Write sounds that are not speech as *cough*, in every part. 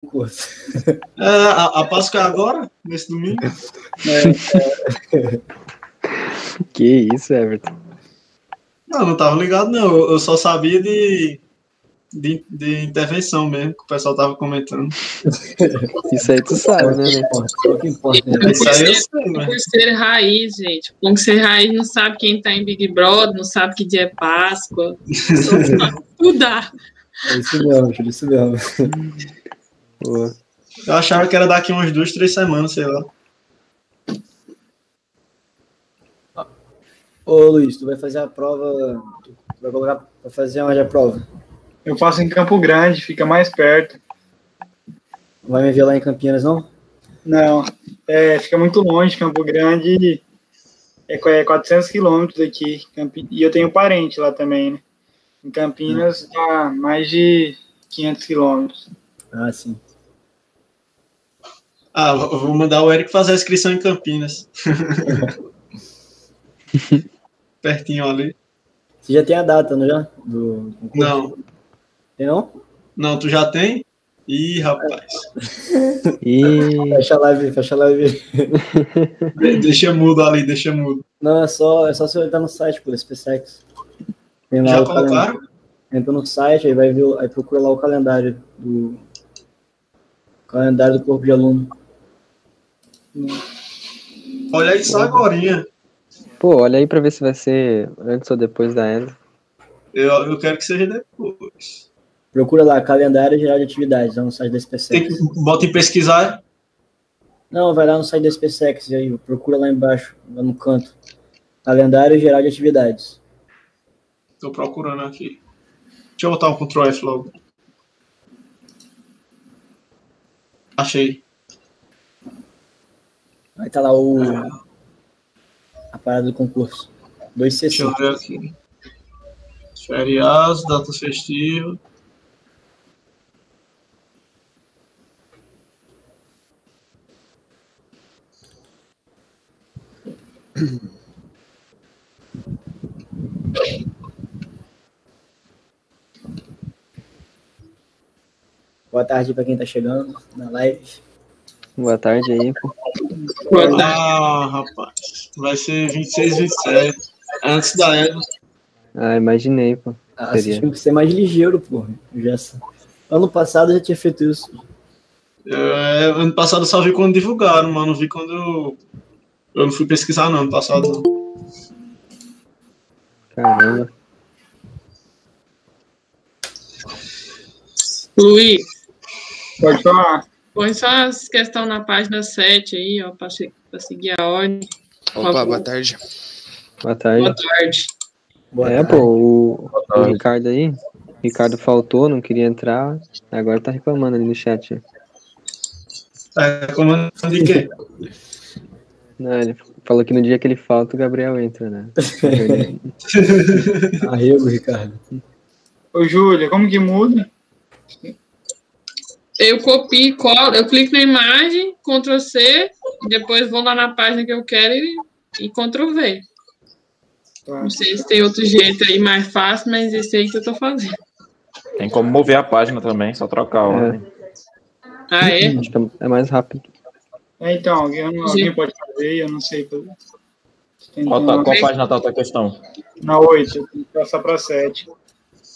concurso. É, a, a Páscoa é agora, nesse domingo? *laughs* Que isso, Everton. Não, não tava ligado, não. Eu, só sabia de, de, de intervenção mesmo, que o pessoal tava comentando. *laughs* Isso aí tu sabe, né? né? O que importa, né? Isso aí eu sei, ser raiz, gente. Por ser raiz não sabe quem tá em Big Brother, não sabe que dia é Páscoa. *laughs* Tudo dá. É isso mesmo, Júlio, isso mesmo. Eu achava que era daqui umas duas, três semanas, sei lá. Ô Luiz, tu vai fazer a prova. Tu vai colocar pra fazer onde a prova? Eu faço em Campo Grande, fica mais perto. Não vai me ver lá em Campinas, não? Não, é, fica muito longe, Campo Grande é qu- é 400 quilômetros daqui. Campi- E eu tenho parente lá também, né? Em Campinas dá mais de 500 quilômetros. Ah, sim. Ah, vou mandar o Eric fazer a inscrição em Campinas. *laughs* Pertinho ali. Você já tem a data, não já? Do? Não, Tem não? não, tu já tem? Ih, rapaz. *laughs* E Fecha a live, fecha a live. De- Deixa mudo ali, deixa mudo. Não, é só, é só você entrar no site, pô, SpaceX. Tem lá Já calendário. colocaram? Entra no site, aí vai ver, aí procura lá o calendário do calendário do corpo de aluno. Olha isso agorinha. Pô, olha aí pra ver se vai ser antes ou depois da Endo. Eu, eu quero que seja depois. Procura lá, calendário geral de atividades, lá no site da Tem SpaceX. que bota em pesquisar. Não, vai lá no site da SpaceX e aí procura lá embaixo, lá no canto. Calendário geral de atividades. Tô procurando aqui. Deixa eu botar um Ctrl F logo. Achei. Aí tá lá o a parada do concurso. Deixa 2CC. eu ver aqui. Feriados, datas festivas. Boa tarde pra quem tá chegando na live. Boa tarde aí, pô. Boa tarde. Ah, rapaz. Vai ser 26, 27. Antes da Eva. Ah, imaginei, pô. Ah, tinham que ser mais ligeiro, pô. Ano passado eu já tinha feito isso. É, ano passado eu só vi quando divulgaram, mas não vi quando eu. Eu não fui pesquisar, não, ano passado. Caramba. Luiz, Pode falar. Põe só as questões na página 7 aí, ó, pra seguir a ordem. Opa, boa tarde. Boa tarde. Boa tarde. Boa é, tarde. pô, o, o Ricardo aí. Ricardo faltou, não queria entrar. Agora tá reclamando ali no chat. É, comando de quê? Não, ele falou que no dia que ele falta, o Gabriel entra, né? *laughs* Arrego, Ricardo. Ô, Júlia, como que muda? Eu copio, colo, eu clico na imagem, Ctrl C, depois vou lá na página que eu quero e, e Ctrl V. Tá. Não sei se tem outro jeito aí mais fácil, mas esse aí que eu tô fazendo. Tem como mover a página também, só trocar a ordem. Ah, é? Acho que é mais rápido. É, então, alguém, alguém pode fazer, eu não sei. Qual, tá- qual página tá a tua questão? Na 8, eu tenho que passar para 7.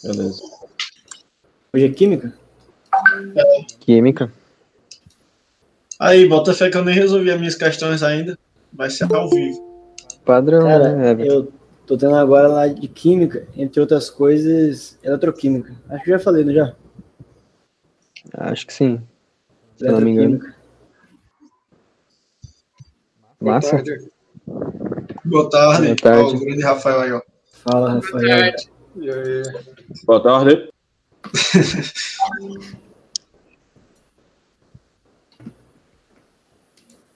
Beleza. Hoje é química? Química. Aí, bota fé que eu nem resolvi as minhas questões ainda. Vai ser ao vivo. Padrão, Cara, né, Everton? eu tô tendo agora lá de química, entre outras coisas, eletroquímica. Acho que já falei, não já? Acho que sim. Se eu não me engano. Massa? Boa tarde. Boa tarde. Ó, o grande Rafael aí, ó. Fala, Boa Rafael. tarde. Boa tarde. *laughs*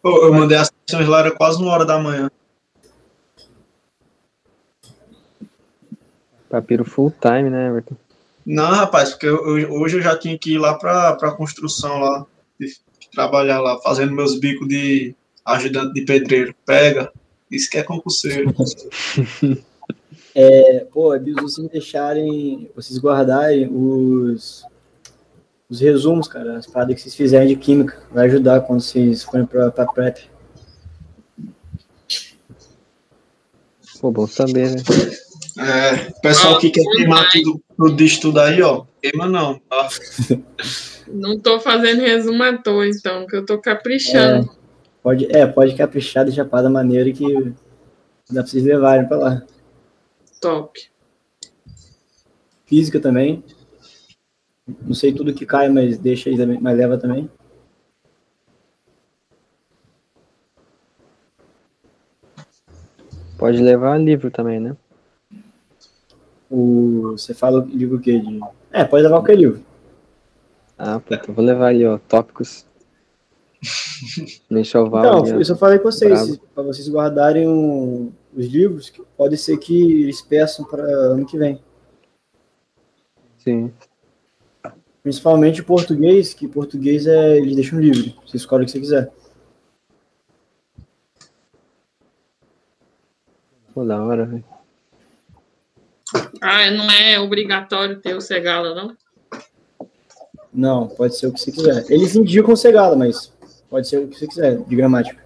Pô, eu mandei as questões lá, era quase uma hora da manhã. Papiro full time, né, Everton? Não, rapaz, porque eu- eu- hoje eu já tinha que ir lá pra, pra construção lá, de- trabalhar lá, fazendo meus bicos de ajudante de pedreiro. Pega, isso que é concurseiro. *laughs* É, pô, é vocês deixarem, vocês guardarem os os resumos, cara, as paradas que vocês fizerem de química. Vai ajudar quando vocês forem pra, pra prep. Pô, bom saber, né? É, o pessoal que quer queimar tudo, tudo de estudo aí, ó. Queima não, tá? *laughs* Não tô fazendo resumo à toa, então, que eu tô caprichando. Pode, é, pode caprichar, deixar a parada maneira que dá pra vocês levarem pra lá. Top. Física também. Não sei tudo que cai, mas deixa aí mas leva também. Pode levar livro também, né? O, você fala o livro o quê? De... É, pode levar qualquer livro. Ah, puta, vou levar ali, ó, tópicos. *laughs* No enxoval. Então, ali, isso eu falei com vocês, para vocês guardarem um- os livros, que pode ser que eles peçam para ano que vem. Sim. Principalmente português, que português é, eles deixam livre. Você escolhe o que você quiser. Pô, da hora, velho. Ah, não é obrigatório ter o Segala, não? Não, pode ser o que você quiser. Eles indicam cegada, mas pode ser o que você quiser, de gramática.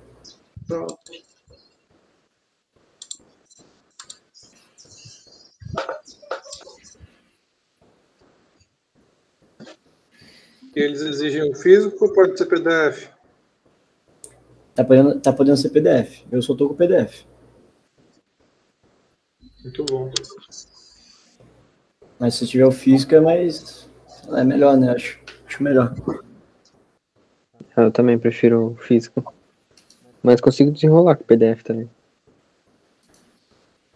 Top. Eles exigem o físico ou pode ser PDF? Tá podendo, tá podendo ser PDF. Eu só tô com PDF. Muito bom. Mas se tiver o físico é mais. É melhor, né? Acho, acho melhor. Eu também prefiro o físico. Mas consigo desenrolar com o PDF também.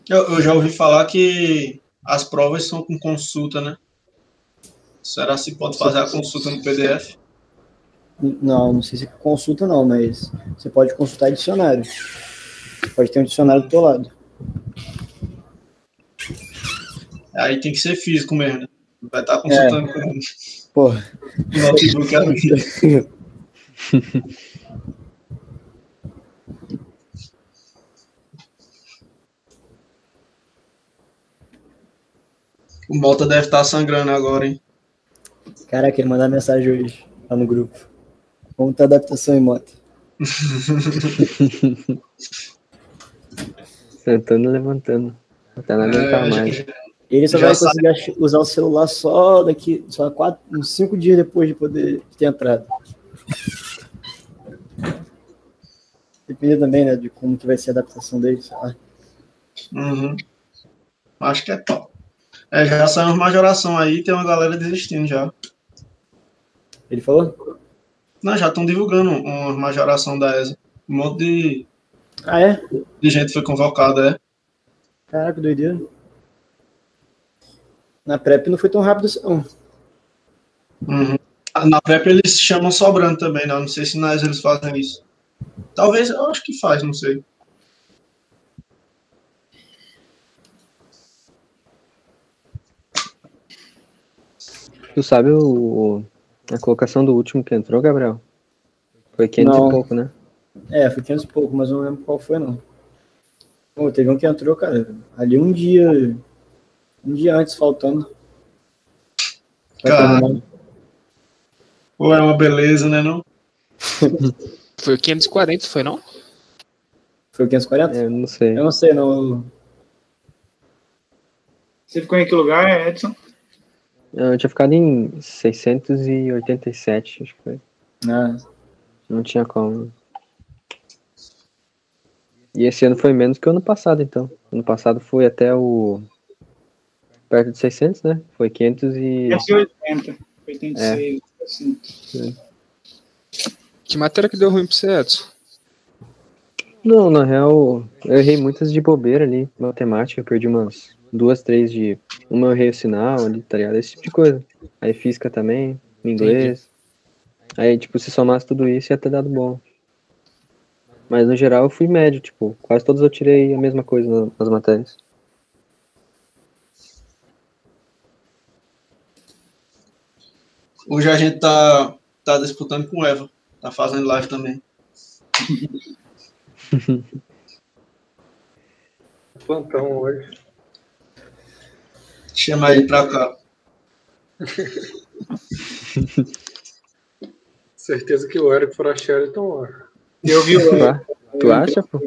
Eu, eu já ouvi falar que as provas são com consulta, né? Será se pode fazer a consulta no PDF? Não, não sei se é consulta não, mas você pode consultar dicionário. Você pode ter um dicionário do teu lado. Aí tem que ser físico mesmo, né? Vai estar consultando com Porra. o notebook ali. O Mota deve estar sangrando agora, hein? Caraca, ele mandar mensagem hoje lá no grupo. Como tá a adaptação em moto? *laughs* Sentando e levantando. Até não aguentar É, mais. já- Ele só Já vai sabe. conseguir usar o celular só daqui, só quatro, uns cinco dias depois de poder ter entrado. Depende também, né, de como que vai ser a adaptação dele, sei lá. Uhum. Acho que é top. É, já saiu uma majoração aí, tem uma galera desistindo já. Ele falou? Não, já estão divulgando uma majoração da ESA. Um monte de, Ah, é? de gente foi convocada, é. Caraca, doideira. Na PrEP não foi tão rápido assim, não. Uhum. Na PrEP eles chamam sobrando também, né? Não sei se na ESA eles fazem isso. Talvez, eu acho que faz, não sei. Tu sabe o, o- a colocação do último que entrou, Gabriel? Foi 500 Não. e pouco, né? É, foi 500 e pouco, mas eu não lembro qual foi, não. Pô, teve um que entrou, cara, ali um dia, um dia antes, faltando. Cara. Pô, é uma beleza, né, não? *laughs* Foi o 540, foi não? Foi o 540? É, não sei. Eu não sei, não. Você ficou em que lugar, Edson? Eu tinha ficado em 687, acho que foi. Ah, Não tinha como. E esse ano foi menos que o ano passado, então. Ano passado foi até o. Perto de 600, né? Foi 500 e. 180, 86, assim. Que matéria que deu ruim pra você, Edson? Não, na real, eu errei muitas de bobeira ali. Matemática, eu perdi umas duas, três de. Uma eu errei o sinal ali, tá ligado? Esse tipo de coisa. Aí física também, inglês. Aí, tipo, se somasse tudo isso, ia ter dado bom. Mas no geral eu fui médio, tipo, quase todos eu tirei a mesma coisa na- nas matérias. Hoje a gente tá, tá disputando com o Eva. Tá fazendo live também. *laughs* Plantão hoje. Chama ele pra cá. *laughs* Certeza que o Eric Foracheri lá. Eu vi o Tá? Tu acha, pô?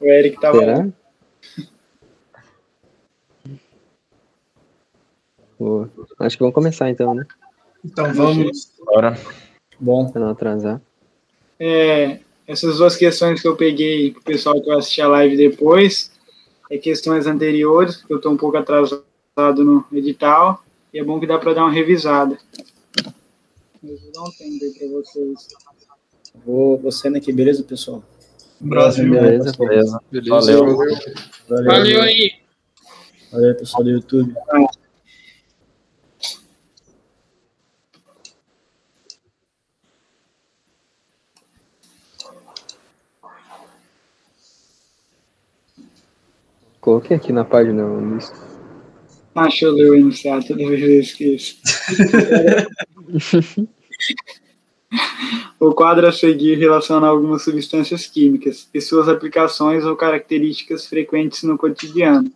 O Eric tava lá. Será? Pô, acho que vamos começar então, né? Então vamos. Bora. Bom, Pra não atrasar. É, essas duas questões que eu peguei pro pessoal que vai assistir a live depois, é questões anteriores, porque eu tô um pouco atrasado no edital, e é bom que dá para dar uma revisada. Eu vou dar um tempo aí para vocês. vou, vou saindo aqui, beleza, pessoal? Brasil. Beleza, Beleza. Beleza. Valeu. Valeu, Valeu aí. valeu pessoal do YouTube. Coloquei aqui na página o deixa eu ler o enunciado, toda vez eu esqueço. *laughs* o quadro a seguir relaciona algumas substâncias químicas e suas aplicações ou características frequentes no cotidiano.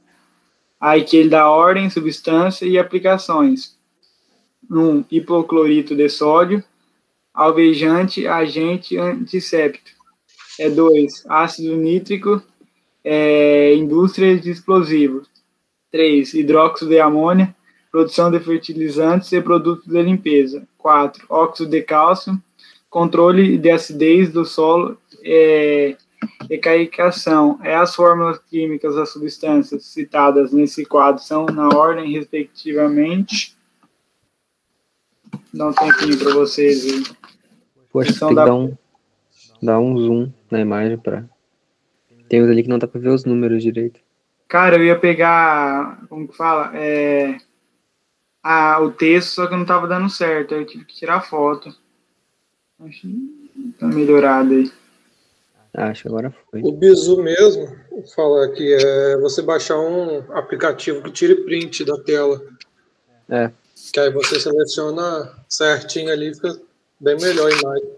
Aí que ele dá ordem, substância e aplicações. 1. Um, hipoclorito de sódio, alvejante, agente antisséptico. É 2. Ácido nítrico, é, indústria de explosivos. 3. Hidróxido de amônia, produção de fertilizantes e produtos de limpeza. 4. Óxido de cálcio, controle de acidez do solo é, e. É as fórmulas químicas das substâncias citadas nesse quadro são na ordem, respectivamente. Dá um tempinho para vocês aí. Poxa, tem que dá- dar um, dar um zoom na imagem pra. Tem uns ali que não dá pra ver os números direito. Cara, eu ia pegar, como que fala? É, a, o texto, só que não tava dando certo. aí Eu tive que tirar foto. Acho que tá melhorado aí. Acho que agora foi. O Bizu mesmo fala que é você baixar um aplicativo que tire print da tela. É. Que aí você seleciona certinho ali, fica bem melhor a imagem.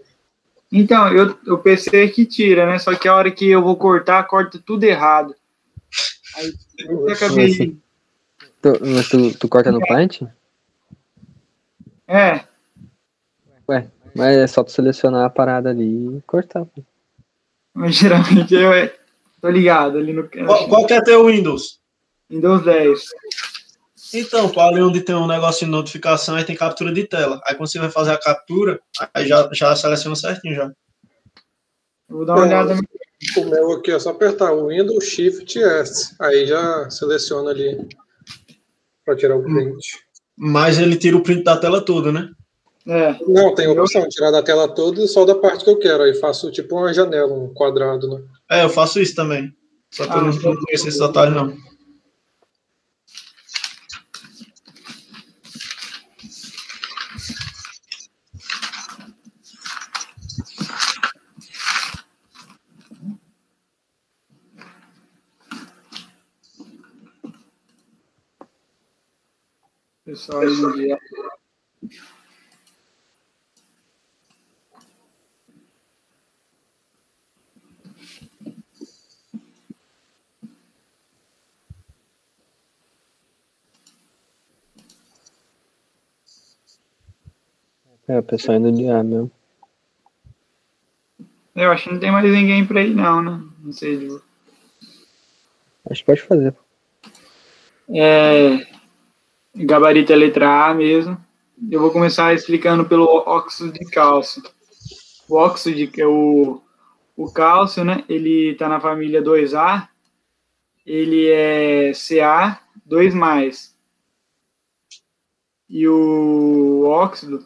Então, eu, o PC é que tira, né? Só que a hora que eu vou cortar, corta tudo errado. Aí eu acabei. Tu, mas tu, tu corta no Paint? É, Mas é só tu selecionar a parada ali e cortar. pô. mas geralmente eu é, tô ligado ali no Qual, qual que é teu Windows? Windows 10. Então, ali onde tem um negócio de notificação, aí tem captura de tela. Aí quando você vai fazer a captura, aí já, já seleciona certinho já. Eu vou dar uma olhada. O meu aqui é só apertar o Windows Shift S. Aí já seleciona ali para tirar o print. Mas ele tira o print da tela toda, né? É, Não, tem a opção de tirar da tela toda e só da parte que eu quero. Aí faço tipo uma janela, um quadrado, né? É, eu faço isso também. Só que eu Ah, não, então- não conheço esse detalhe, não. Pessoal no dia. É, o pessoal indo de A mesmo. Eu acho que não tem mais ninguém pra ir, não, né? Não sei. Ju. Acho que pode fazer. É, gabarito é letra A mesmo. Eu vou começar explicando pelo óxido de cálcio. O óxido de é o, o cálcio, né? Ele está na família 2A. Ele é Ca 2 mais. E o óxido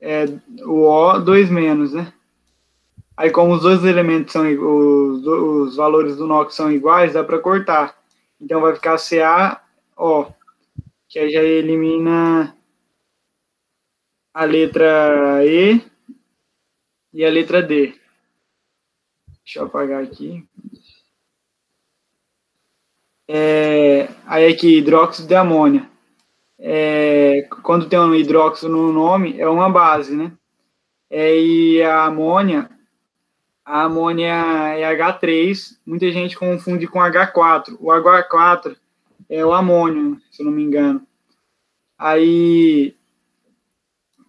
é o O 2 menos, né? Aí como os dois elementos são os, os valores do NOx são iguais, dá para cortar. Então vai ficar CaO, que aí já elimina a letra E e a letra D. Deixa eu apagar aqui. É, aí aqui, hidróxido de amônia. É, quando tem um hidróxido no nome, é uma base, né? É, e a amônia, a amônia é H3, muita gente confunde com H4. O H4 é o amônio, se eu não me engano. Aí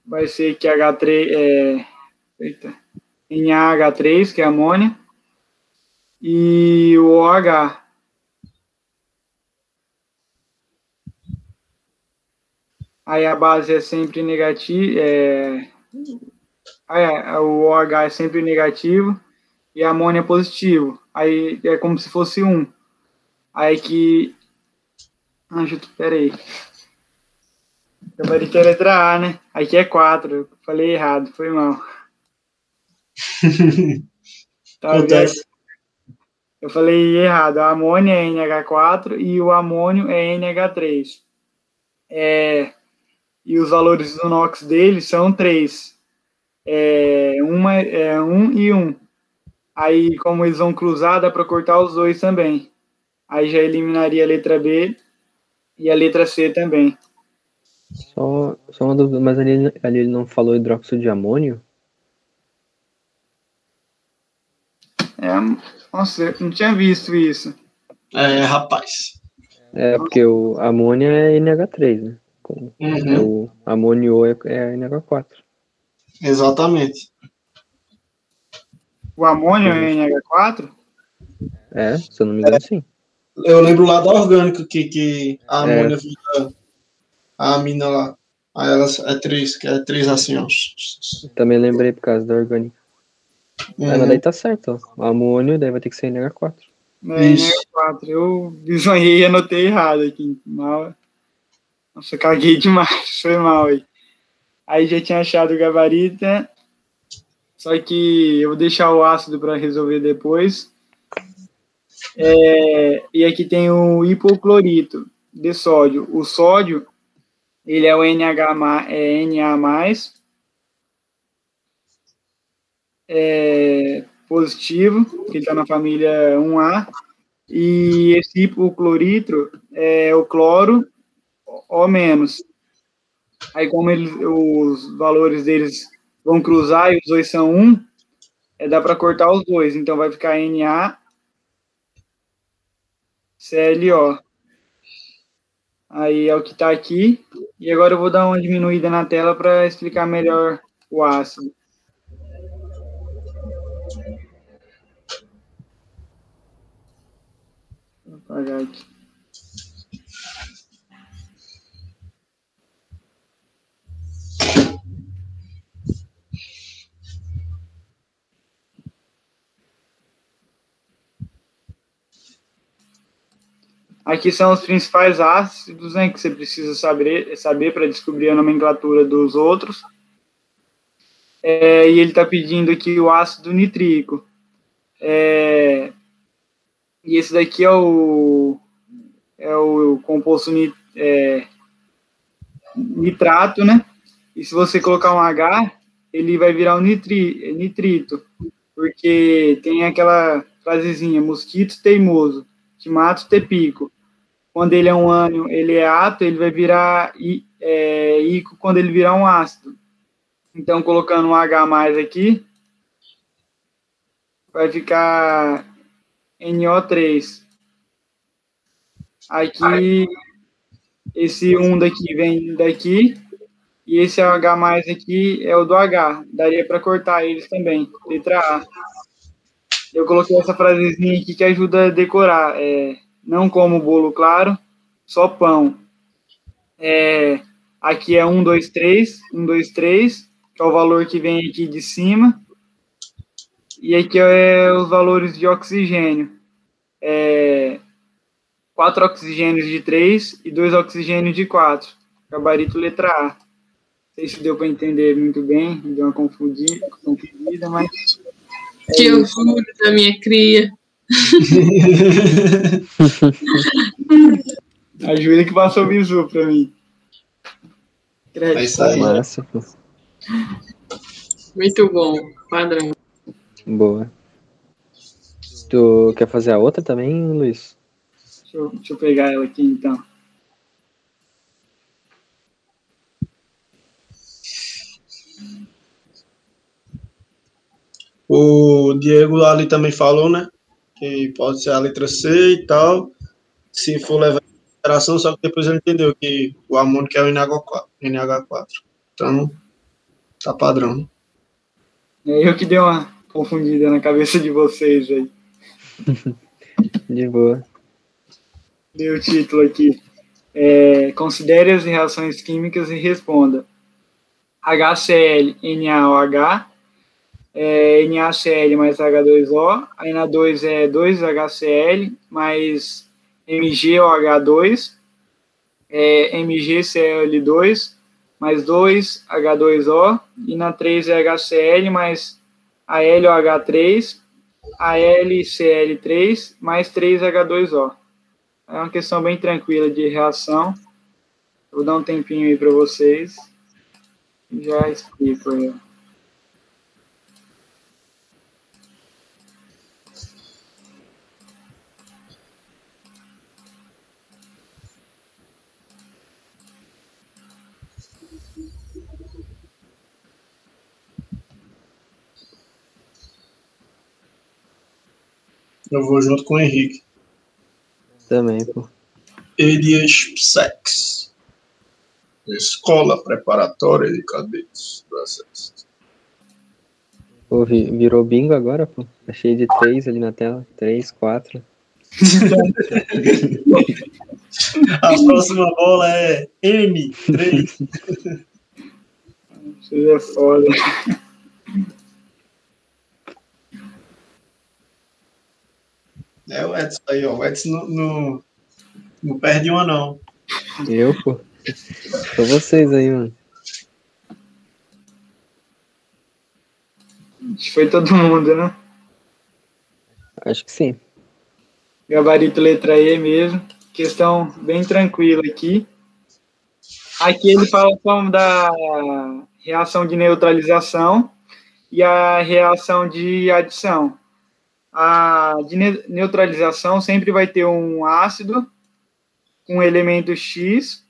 vai ser que H3 é. Eita. NaH3, que é amônia. E o OH. Aí a base é sempre negativa. É, aí o OH é sempre negativo e a amônia é positivo. Aí é como se fosse um. Aí que. Ah, peraí. Gabarito é letra A, né? Aqui é 4. Falei errado, foi mal. Acontece. Eu falei errado. A amônia é NH4 e o amônio é NH3. É, e os valores do NOx dele são 3. É, uma, é 1 e 1. Aí, como eles vão cruzar, dá para cortar os dois também. Aí já eliminaria a letra B e a letra C também. Só, só uma dúvida, mas ali, ali ele não falou hidróxido de amônio? É, nossa, eu não tinha visto isso. É, rapaz. É, porque o amônia é NH3, né? Uhum. O amônio é, é NH4. Exatamente. O amônio é NH4? É, se eu não me engano, sim. Eu lembro lá da orgânica que, que a É. amônia vira a amina lá. Aí elas é três, que é três assim, ó. Também lembrei por causa da orgânica. Uhum. Aí, mas daí tá certo, ó. O amônio daí vai ter que ser NH4. É Isso. NH4. Eu bisonhei e anotei errado aqui. Mal. Nossa, caguei demais. *laughs* Foi mal aí. Aí já tinha achado o gabarito. né? Só que eu vou deixar o ácido para resolver depois. É, e aqui tem o hipoclorito de sódio. O sódio, ele é o NH, é Na+, é, positivo, que está na família 1A, e esse hipoclorito é o cloro O menos. Aí como eles, os valores deles vão cruzar e os dois são 1, é, dá para cortar os dois, então vai ficar Na CLO. Aí é o que está aqui. E agora eu vou dar uma diminuída na tela para explicar melhor o ácido. Vou apagar aqui. Aqui são os principais ácidos né, que você precisa saber, saber para descobrir a nomenclatura dos outros. É, e ele está pedindo aqui o ácido nitrílico. É, e esse daqui é o, é o composto nit, é, nitrato, né? E se você colocar um H, ele vai virar um nitri, nitrito, porque tem aquela frasezinha, mosquito teimoso, te mato, te pico. Quando ele é um ânion, ele é ato, ele vai virar é, ico quando ele virar um ácido. Então, colocando um H mais aqui, vai ficar NO3. Aqui, esse 1 daqui vem daqui, e esse H mais aqui é o do H. Daria para cortar eles também, letra A. Eu coloquei essa frasezinha aqui que ajuda a decorar. É, não como bolo claro, só pão. É, aqui é 1, 2, 3, 1, 2, 3, que é o valor que vem aqui de cima. E aqui é os valores de oxigênio. É, 4 oxigênios de 3 e 2 oxigênios de 4. Gabarito letra A. Não sei se deu para entender muito bem, deu uma confundida, confundida mas. É Que isso. orgulho da minha cria. *laughs* A Júlia que passou o bisu para mim. É isso aí. Massa, pô. Muito bom, padrão. Boa. Tu quer fazer a outra também, Luiz? Deixa eu, deixa eu pegar ela aqui então. O Diego ali também falou, né? Que pode ser a letra C e tal. Se for levar em consideração, só que depois ele entendeu que o amônio que é o NH4. NH4. Então, Tá padrão. É eu que dei uma confundida na cabeça de vocês aí. *laughs* De boa. Dei o título aqui. É, considere as reações químicas e responda. HCl, NaOH, é, NaCl mais H2O, aí na 2 é 2HCl mais MgOH2, é, MgCl2 mais 2H2O, e na 3 é HCl mais AlOH3, AlCl3 mais 3H2O. É uma questão bem tranquila de reação. Vou dar um tempinho aí para vocês já explico aí. Eu vou junto com o Henrique. Também, pô. Elias Psex. Escola Preparatória de Cadetes do Exército. Pô, vi- virou bingo agora, pô. Tá cheio de três ali na tela. Três, quatro. *laughs* A próxima bola é N3. Vocês é foda. É o Edson aí, ó. O Edson não, não, não perde uma, não. Eu, pô. Só vocês aí, mano. Acho que foi todo mundo, né? Acho que sim. Gabarito letra E mesmo. Questão bem tranquila aqui. Aqui ele fala só da reação de neutralização e a reação de adição. A de ne- neutralização sempre vai ter um ácido com elemento X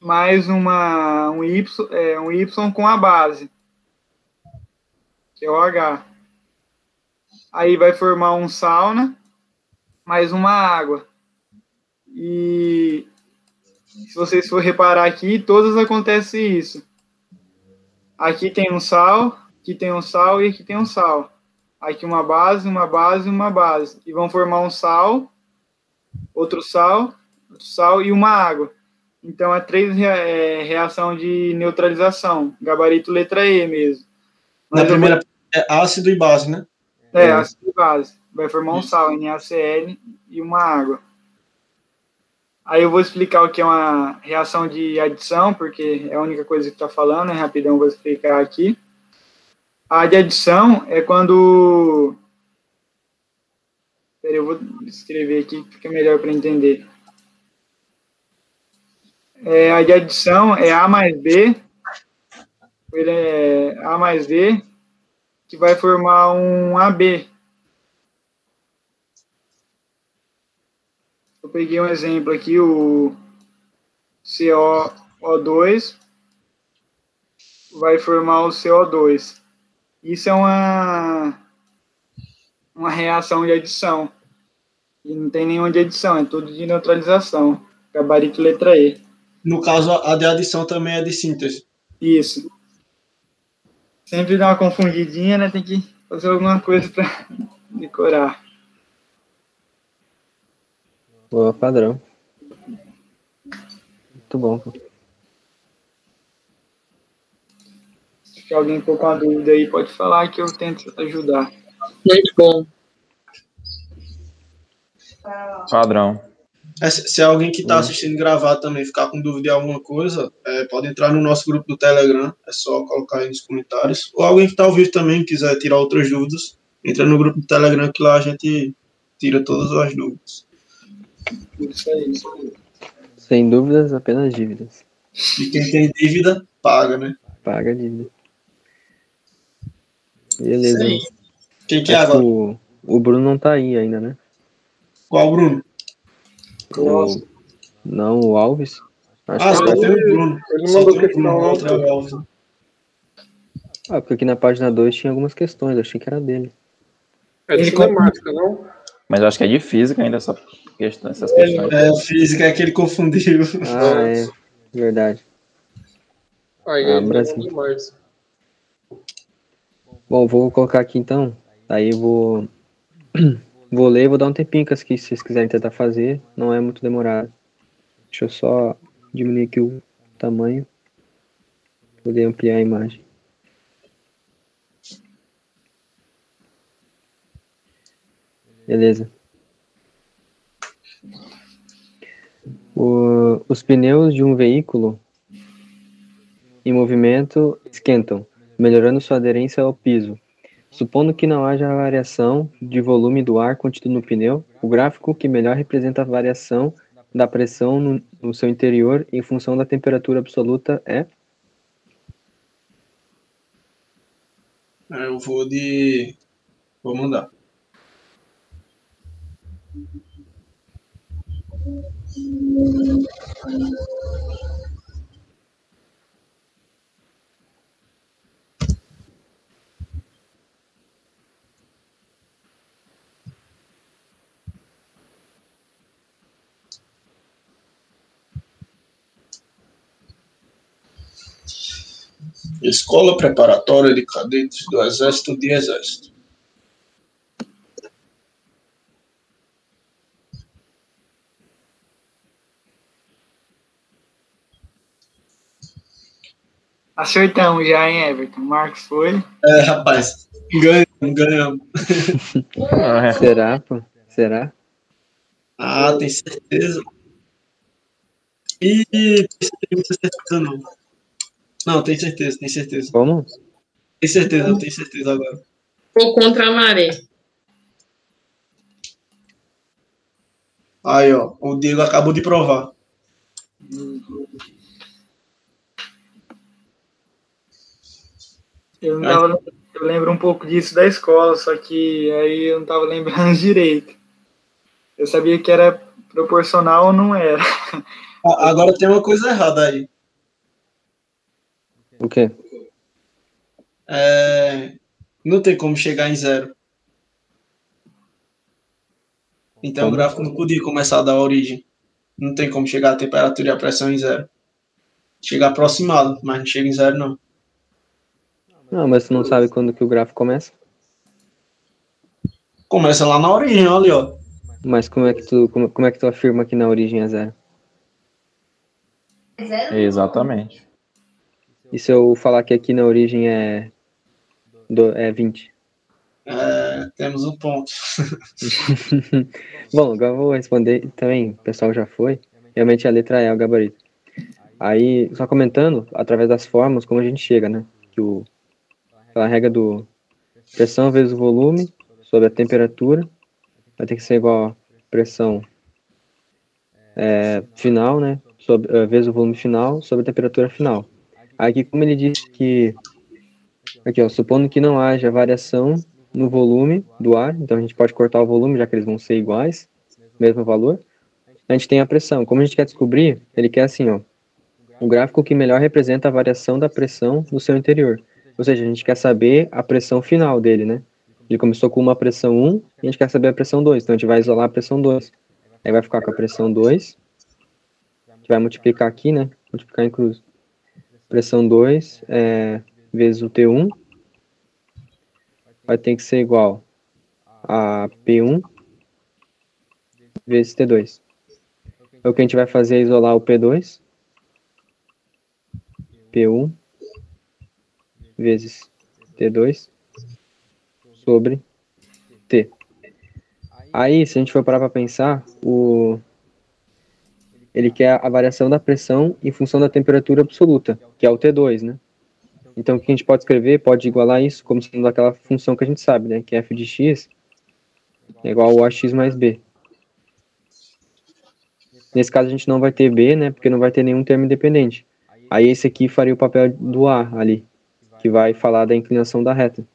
mais uma, um, y, é, um Y com a base, que é o H. Aí vai formar um sauna mais uma água. E se vocês for reparar aqui, todas acontece isso. Aqui tem um sal, aqui tem um sal e aqui tem um sal. Aqui uma base, uma base, uma base. E vão formar um sal, outro sal, outro sal e uma água. Então é três rea- é, reação de neutralização, gabarito letra E mesmo. Na Mas vou- primeira é ácido e base, né? é, ácido de base. Vai formar um sal, NaCl e uma água. Aí eu vou explicar o que é uma reação de adição, porque é a única coisa que está falando, né? Rapidão vou explicar aqui. A de adição é quando. Peraí, eu vou escrever aqui, fica melhor para entender. É, a de adição é A mais B, ele é A mais B, que vai formar um AB. Eu peguei um exemplo aqui, o CO2 vai formar o CO2. Isso é uma, uma reação de adição. E não tem nenhuma de adição, é tudo de neutralização. Gabarito letra E. No caso, a de adição também é de síntese. Isso. Sempre dá uma confundidinha, né? Tem que fazer alguma coisa para *laughs* decorar. Boa, padrão. Muito bom, Se alguém for com a dúvida aí, pode falar que eu tento ajudar. Muito bom. Padrão. É, se alguém que está assistindo gravado também ficar com dúvida de alguma coisa, é, pode entrar no nosso grupo do Telegram, é só colocar aí nos comentários. Ou alguém que está ao vivo também quiser tirar outras dúvidas, entra no grupo do Telegram que lá a gente tira todas as dúvidas. Isso aí. Sem dúvidas, apenas dívidas. E quem tem dívida, paga, né? Paga a dívida. Beleza. Sim. Quem que é que agora? o, o Bruno não tá aí ainda, né? Qual Bruno? O, não, o Alves. Acho Ah, que só tá- tem o Bruno. Ele mandou o questão, Bruno, o não. outro é o Alves. Ah, porque aqui na página 2 tinha algumas questões, eu achei que era dele. É de Ele cinemática, não? Mas eu acho que é de física ainda essa questão, essas questões. É, física é que ele confundiu. Ah, é. Verdade. Aí Ah, ele Brasil. demais. Bom, vou colocar aqui então. Aí vou. *clears throat* Vou ler vou dar um tempinho que se vocês quiserem tentar fazer. Não é muito demorado. Deixa eu só diminuir aqui o tamanho. Poder ampliar a imagem. Beleza. O- os pneus de um veículo em movimento esquentam, melhorando sua aderência ao piso. Supondo que não haja variação de volume do ar contido no pneu, o gráfico que melhor representa a variação da pressão no, no seu interior em função da temperatura absoluta é É, Eu vou de. Vou mandar. Escola Preparatória de Cadetes do Exército de Exército. Acertamos já, hein, Everton? Marcos foi. É, rapaz, ganhamos, ganhamos. É, será, pô? Será? Ah, tem certeza. Ih, tem certeza não. Não, tem certeza, tem certeza. Como? Tem certeza, tem certeza agora. Ou contra a maré. Aí, ó, o Diego acabou de provar. Eu, não tava, eu lembro um pouco disso da escola, só que aí eu não tava lembrando *laughs* direito. Eu sabia que era proporcional ou não era. A- Agora tem uma coisa errada aí. O quê? É, Não tem como chegar em zero. Então o Como? gráfico não podia começar da origem. Não tem como chegar a temperatura e a pressão em zero. Chega aproximado, mas não chega em zero, não. Não, mas tu não sabe quando que o gráfico começa? Começa lá na origem, olha ali, ó. Mas como é que tu, como, como é que tu afirma que na origem é zero? exatamente. E se eu falar que aqui na origem é, do, é 20? É, temos um ponto. *laughs* Bom, agora eu vou responder também, o pessoal já foi. Realmente a letra é o gabarito. Aí, só comentando, através das formas, como a gente chega, né? Que o, aquela regra do pressão vezes o volume sobre a temperatura vai ter que ser igual a pressão é, final, né? Sobre, eh, vezes o volume final sobre a temperatura final. Aqui, como ele disse que. Aqui, ó, supondo que não haja variação no volume do ar, então a gente pode cortar o volume, já que eles vão ser iguais, mesmo valor. A gente tem a pressão. Como a gente quer descobrir, ele quer assim, ó, um gráfico que melhor representa a variação da pressão no seu interior. Ou seja, a gente quer saber a pressão final dele, né? Ele começou com uma pressão 1 e a gente quer saber a pressão 2, então a gente vai isolar a pressão 2. Aí vai ficar com a pressão 2, a gente vai multiplicar aqui, né? Multiplicar em cruz. Pressão 2 é, vezes o T1 vai ter que ser igual a P1 vezes T2. Então, o que a gente vai fazer é isolar o P2, P1 vezes T2 sobre T. Aí, se a gente for parar para pensar, o ele quer a variação da pressão em função da temperatura absoluta, que é o T2, né? Então, o que a gente pode escrever pode igualar isso como sendo aquela função que a gente sabe, né? Que f de x é igual a ax mais b. Nesse caso, a gente não vai ter b, né? Porque não vai ter nenhum termo independente. Aí, esse aqui faria o papel do a ali, que vai falar da inclinação da reta.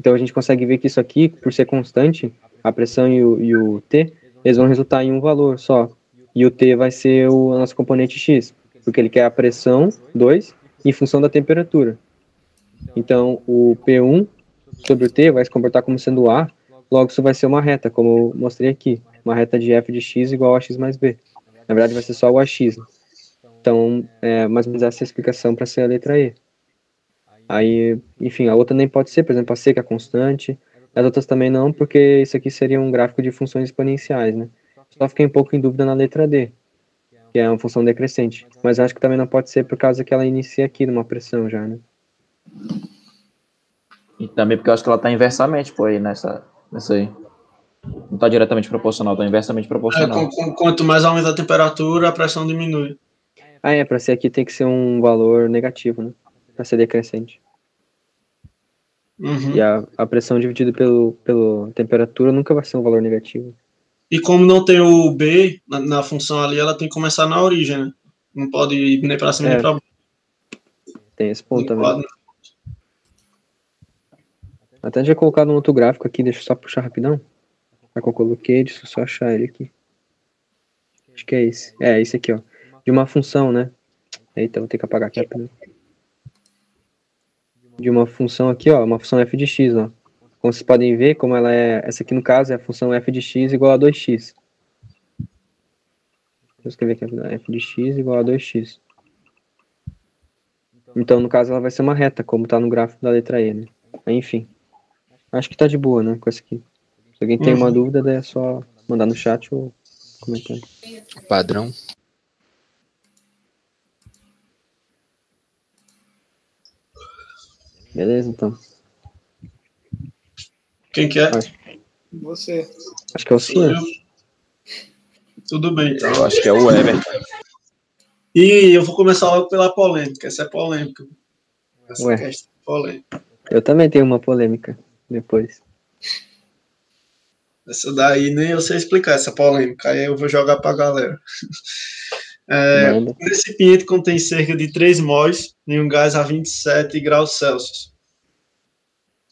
Então, a gente consegue ver que isso aqui, por ser constante, a pressão e o, e o t, eles vão resultar em um valor só. E o t vai ser o nosso componente x, porque ele quer a pressão, 2, em função da temperatura. Então, o P1 sobre o T vai se comportar como sendo A, logo isso vai ser uma reta, como eu mostrei aqui. Uma reta de f de x igual a x mais b. Na verdade, vai ser só o ax. Então, é mais ou menos essa é a explicação para ser a letra E. Aí, enfim, a outra nem pode ser, por exemplo, a C que é constante, as outras também não, porque isso aqui seria um gráfico de funções exponenciais, né? Só fiquei um pouco em dúvida na letra D, que é uma função decrescente. Mas acho que também não pode ser por causa que ela inicia aqui numa pressão já, né? E também porque eu acho que ela tá inversamente, pô, aí nessa, nessa aí. Não tá diretamente proporcional, tá inversamente É, proporcional. com- com- quanto mais aumenta a temperatura, a pressão diminui. Ah, é, para ser aqui tem que ser um valor negativo, né? Para ser decrescente. Uhum. E a, a pressão dividida pelo, pelo temperatura nunca vai ser um valor negativo. E como não tem o B na, na função ali, ela tem que começar na origem, né? Não pode ir nem para cima É, nem para baixo. Tem esse ponto Não também. pode- Até já colocado um outro gráfico aqui, deixa eu só puxar rapidão. Já que eu coloquei, deixa eu só achar ele aqui. Acho que é esse. É, esse aqui, ó. De uma função, né? Eita, vou ter que apagar aqui rapidão. De uma função aqui, ó, uma função f de x, ó. Como vocês podem ver, como ela é. Essa aqui no caso é a função f de x igual a 2x. Deixa eu escrever aqui rapidão. f de x igual a 2x. Então, no caso, ela vai ser uma reta, como tá no gráfico da letra E, né? Enfim. Acho que tá de boa, né, com essa aqui. Se alguém tem uma Uhum. dúvida, daí é só mandar no chat ou comentar. Padrão. Beleza, então. Quem quer? Acho, Você. acho que é o. Cian. Tudo bem, então. Eu acho que é o Everton. E eu vou começar logo pela polêmica. Essa é polêmica. Essa Ué. questão é polêmica. Eu também tenho uma polêmica depois. Essa daí nem eu sei explicar, essa polêmica. Aí eu vou jogar pra galera. *laughs* É, um recipiente contém cerca de 3 mols em um gás a 27 graus Celsius.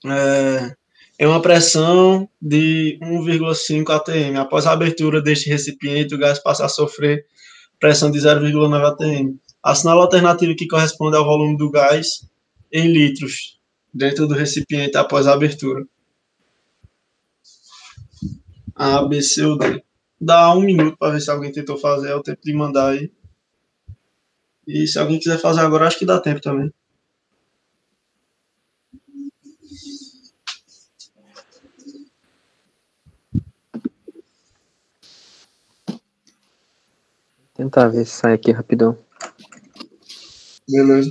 É, é uma pressão de 1,5 atm. Após a abertura deste recipiente, o gás passa a sofrer pressão de 0,9 atm. Assinala a alternativa que corresponde ao volume do gás em litros dentro do recipiente após a abertura. A, B, C ou D. Dá um minuto para ver se alguém tentou fazer, é o tempo de mandar aí. E se alguém quiser fazer agora, acho que dá tempo também. Tentar ver se sai aqui rapidão. Beleza.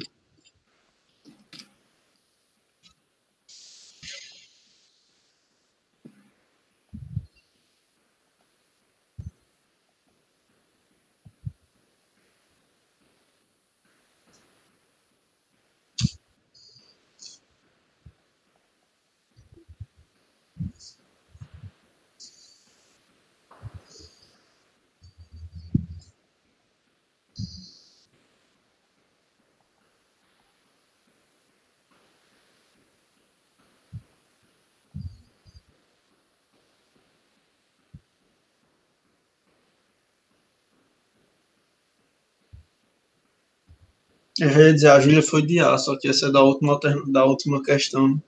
Eu ia dizer, a Júlia foi de A, só que essa é da última, da última questão.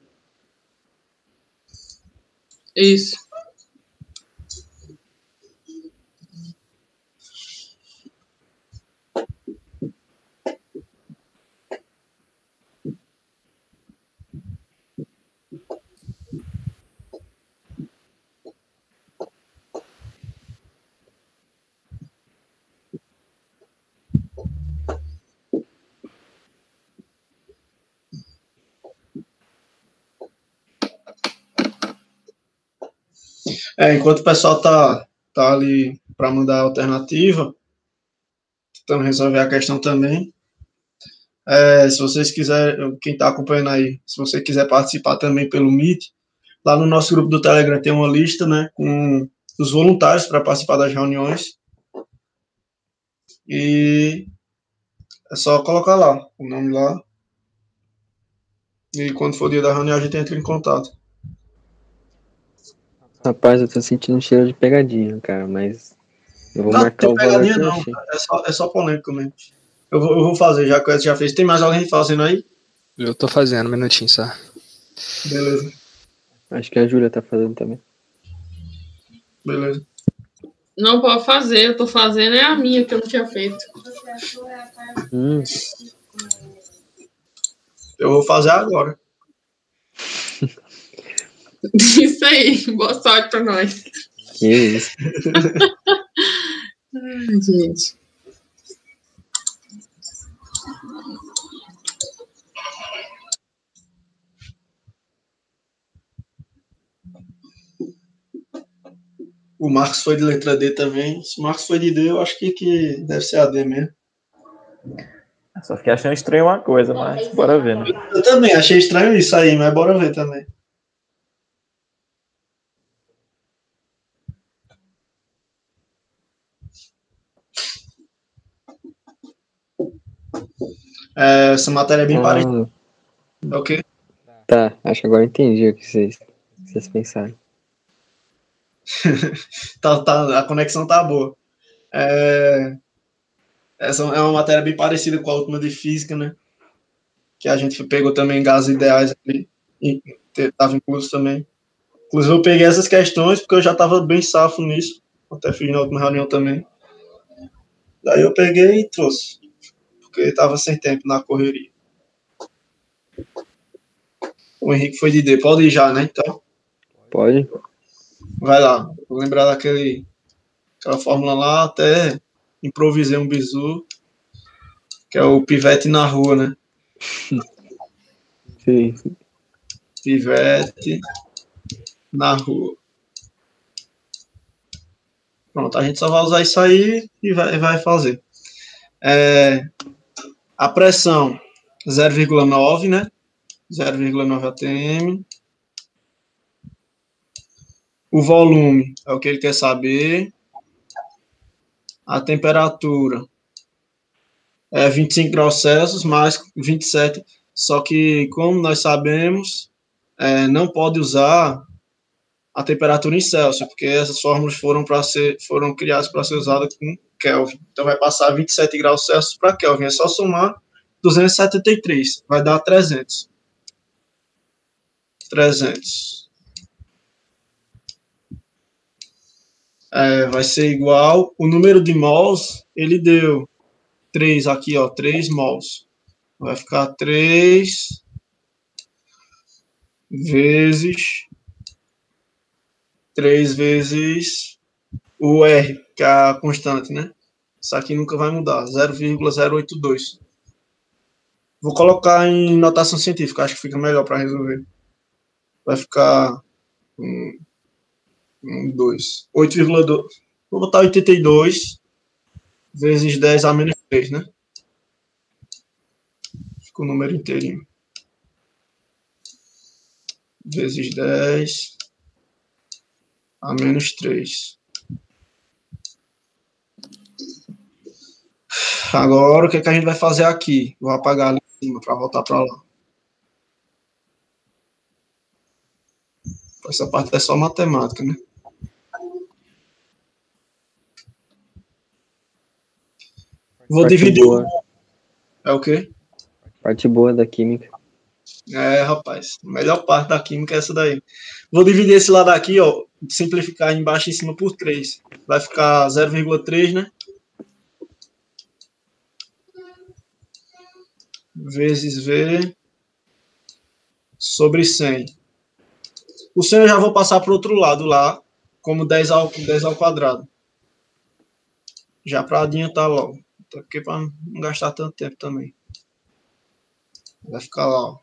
Isso. É, enquanto o pessoal tá, tá ali para mandar alternativa, tentando resolver a questão também. É, se vocês quiserem, quem está acompanhando aí, se você quiser participar também pelo Meet, lá no nosso grupo do Telegram tem uma lista, né, com os voluntários para participar das reuniões. E é só colocar lá o nome lá. E quando for o dia da reunião, a gente entra em contato. Rapaz, eu tô sentindo um cheiro de pegadinha, cara, mas eu vou Não, marcar tem pegadinha não, é só, é só polêmico mesmo. Eu vou, eu vou fazer, já que o já fez. Tem mais alguém fazendo aí? Eu tô fazendo, um minutinho só. Beleza, Acho que a Júlia tá fazendo também. beleza. Não pode fazer, eu tô fazendo, é a minha que eu não tinha feito. Hum, Eu vou fazer agora. *laughs* Isso aí, boa sorte pra nós. que isso. *laughs* Ai, gente. O Marcos foi de letra D também. Se o Marcos foi de D, eu acho que, que deve ser a D mesmo. Só fiquei achando estranho uma coisa, mas bora ver, né? Eu também achei estranho isso aí, mas bora ver também. É, essa matéria é bem parecida. Ah, É o quê? tá, acho que agora eu entendi o que vocês, vocês pensaram. *laughs* Tá, tá, a conexão tá boa. É, essa é uma matéria bem parecida com a última de física, né? Que a gente pegou também gases ideais ali. E estava incluso também. Inclusive, eu peguei essas questões porque eu já estava bem safo nisso. Até fiz na última reunião também. Daí eu peguei e trouxe. Porque estava sem tempo na correria. O Henrique foi de D. Pode ir já, né? Então. Pode? Vai lá, vou lembrar daquele, aquela fórmula lá, até improvisei um bizu, que é o pivete na rua, né? *laughs* Sim. Pivete na rua. Pronto, a gente só vai usar isso aí e vai, vai fazer. É, a pressão 0,9, né? 0,9 atm. O volume é o que ele quer saber. A temperatura é 25 graus Celsius mais 27. Só que, como nós sabemos, é, não pode usar a temperatura em Celsius, porque essas fórmulas foram, para ser, foram criadas para ser usadas com Kelvin. Então, vai passar 27 graus Celsius para Kelvin. É só somar 273, vai dar 300. 300. é, vai ser igual. O número de mols, ele deu 3 aqui, ó, 3 mols. Vai ficar 3 vezes 3 vezes o R, que é a constante, né? Isso aqui nunca vai mudar, 0,082. Vou colocar em notação científica, acho que fica melhor para resolver. Vai ficar hum, 1, 2. 8,2. Vou botar 82 vezes 10 a menos 3, né? Fica o número inteirinho. Vezes 10 a menos 3. Agora, o que, é que a gente vai fazer aqui? Vou apagar ali em cima para voltar para lá. Essa parte é só matemática, né? Vou Parte dividir. boa. É o quê? Parte boa da química. É, rapaz. A melhor parte da química é essa daí. Vou dividir esse lado aqui, ó. Simplificar embaixo e em cima por 3. Vai ficar 0,3, né? Vezes V sobre 100. O 100 eu já vou passar para o outro lado lá, como 10 ao, 10 ao quadrado. Já para adiantar logo. Até porque para não gastar tanto tempo também. Vai ficar lá, ó.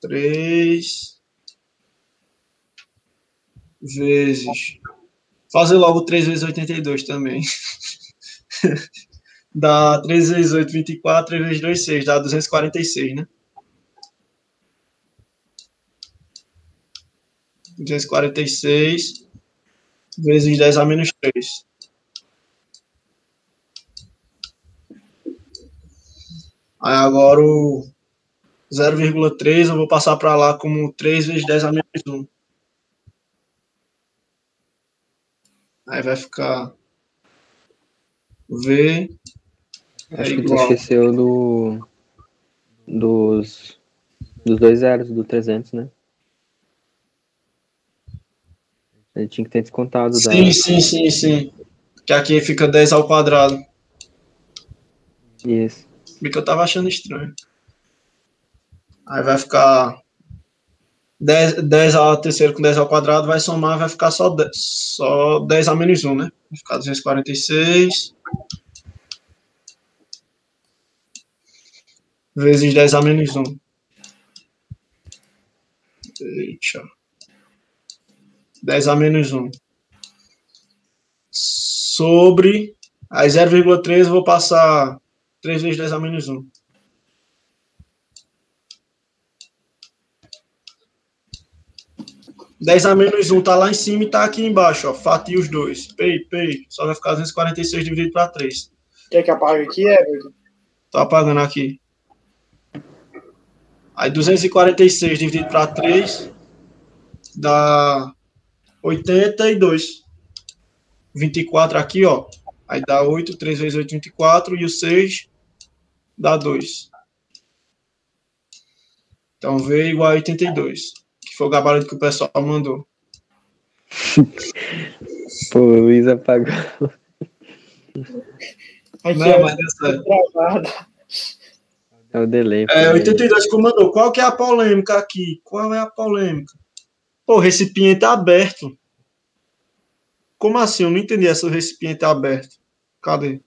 3 vezes. Fazer logo 3 vezes 82 também. *laughs* dá 3 vezes 8, 24, 3 vezes 2, 6. Dá 246, né? 246 vezes 10 a menos 3. Aí agora o 0,3 eu vou passar para lá como 3 vezes 10 a menos 1. Aí vai ficar V é Acho que tu igual. esqueceu do. Dos. Dos dois zeros, do 300, né? Ele tinha que ter descontado da. Sim, sim, sim, sim. Que aqui fica 10 ao quadrado. Isso. Porque eu tava achando estranho. Aí vai ficar 10, 10 ao terceiro com 10 ao quadrado, vai somar, vai ficar só 10, só 10 a menos 1, né? Vai ficar 246. Vezes 10 a menos 1. Eita. 10 a menos 1. Sobre. Aí 0,3 eu vou passar 3 vezes 10 a menos 1. Dez a menos 1 tá lá em cima e tá aqui embaixo, ó. Fatia os dois. Pei, pei. Só vai ficar 246 dividido para 3. Quer que apague aqui, Everton? Tô apagando aqui. Aí 246 dividido para 3 dá 82. 24 aqui, ó. Aí dá 8, 3 vezes 8, 24. E o 6 dá 2. Então V igual a 82. Que foi o gabarito que o pessoal mandou. *laughs* Pô, o Luiz apagou. Aqui, Não, ó, mas certo. gravado. É o delay. É 82 que mandou. Qual que é a polêmica aqui? Qual é a polêmica? Pô, o recipiente aberto. Como assim? Eu não entendi essa recipiente aberto. Cadê?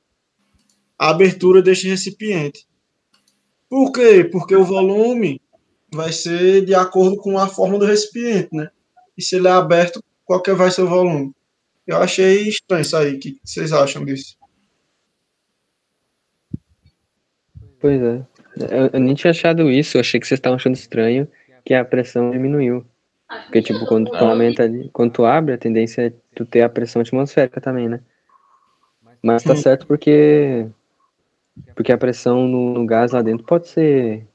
A abertura deste recipiente. Por quê? Porque o volume vai ser de acordo com a forma do recipiente, né? E se ele é aberto, qual que vai ser o volume? Eu achei estranho isso aí. O que vocês acham disso? Pois é. Eu, eu nem tinha achado isso, eu achei que vocês estavam achando estranho que a pressão diminuiu. Porque, tipo, quando tu aumenta ali, quando tu abre, a tendência é tu ter a pressão atmosférica também, né? Mas tá certo porque porque a pressão no, no gás lá dentro pode ser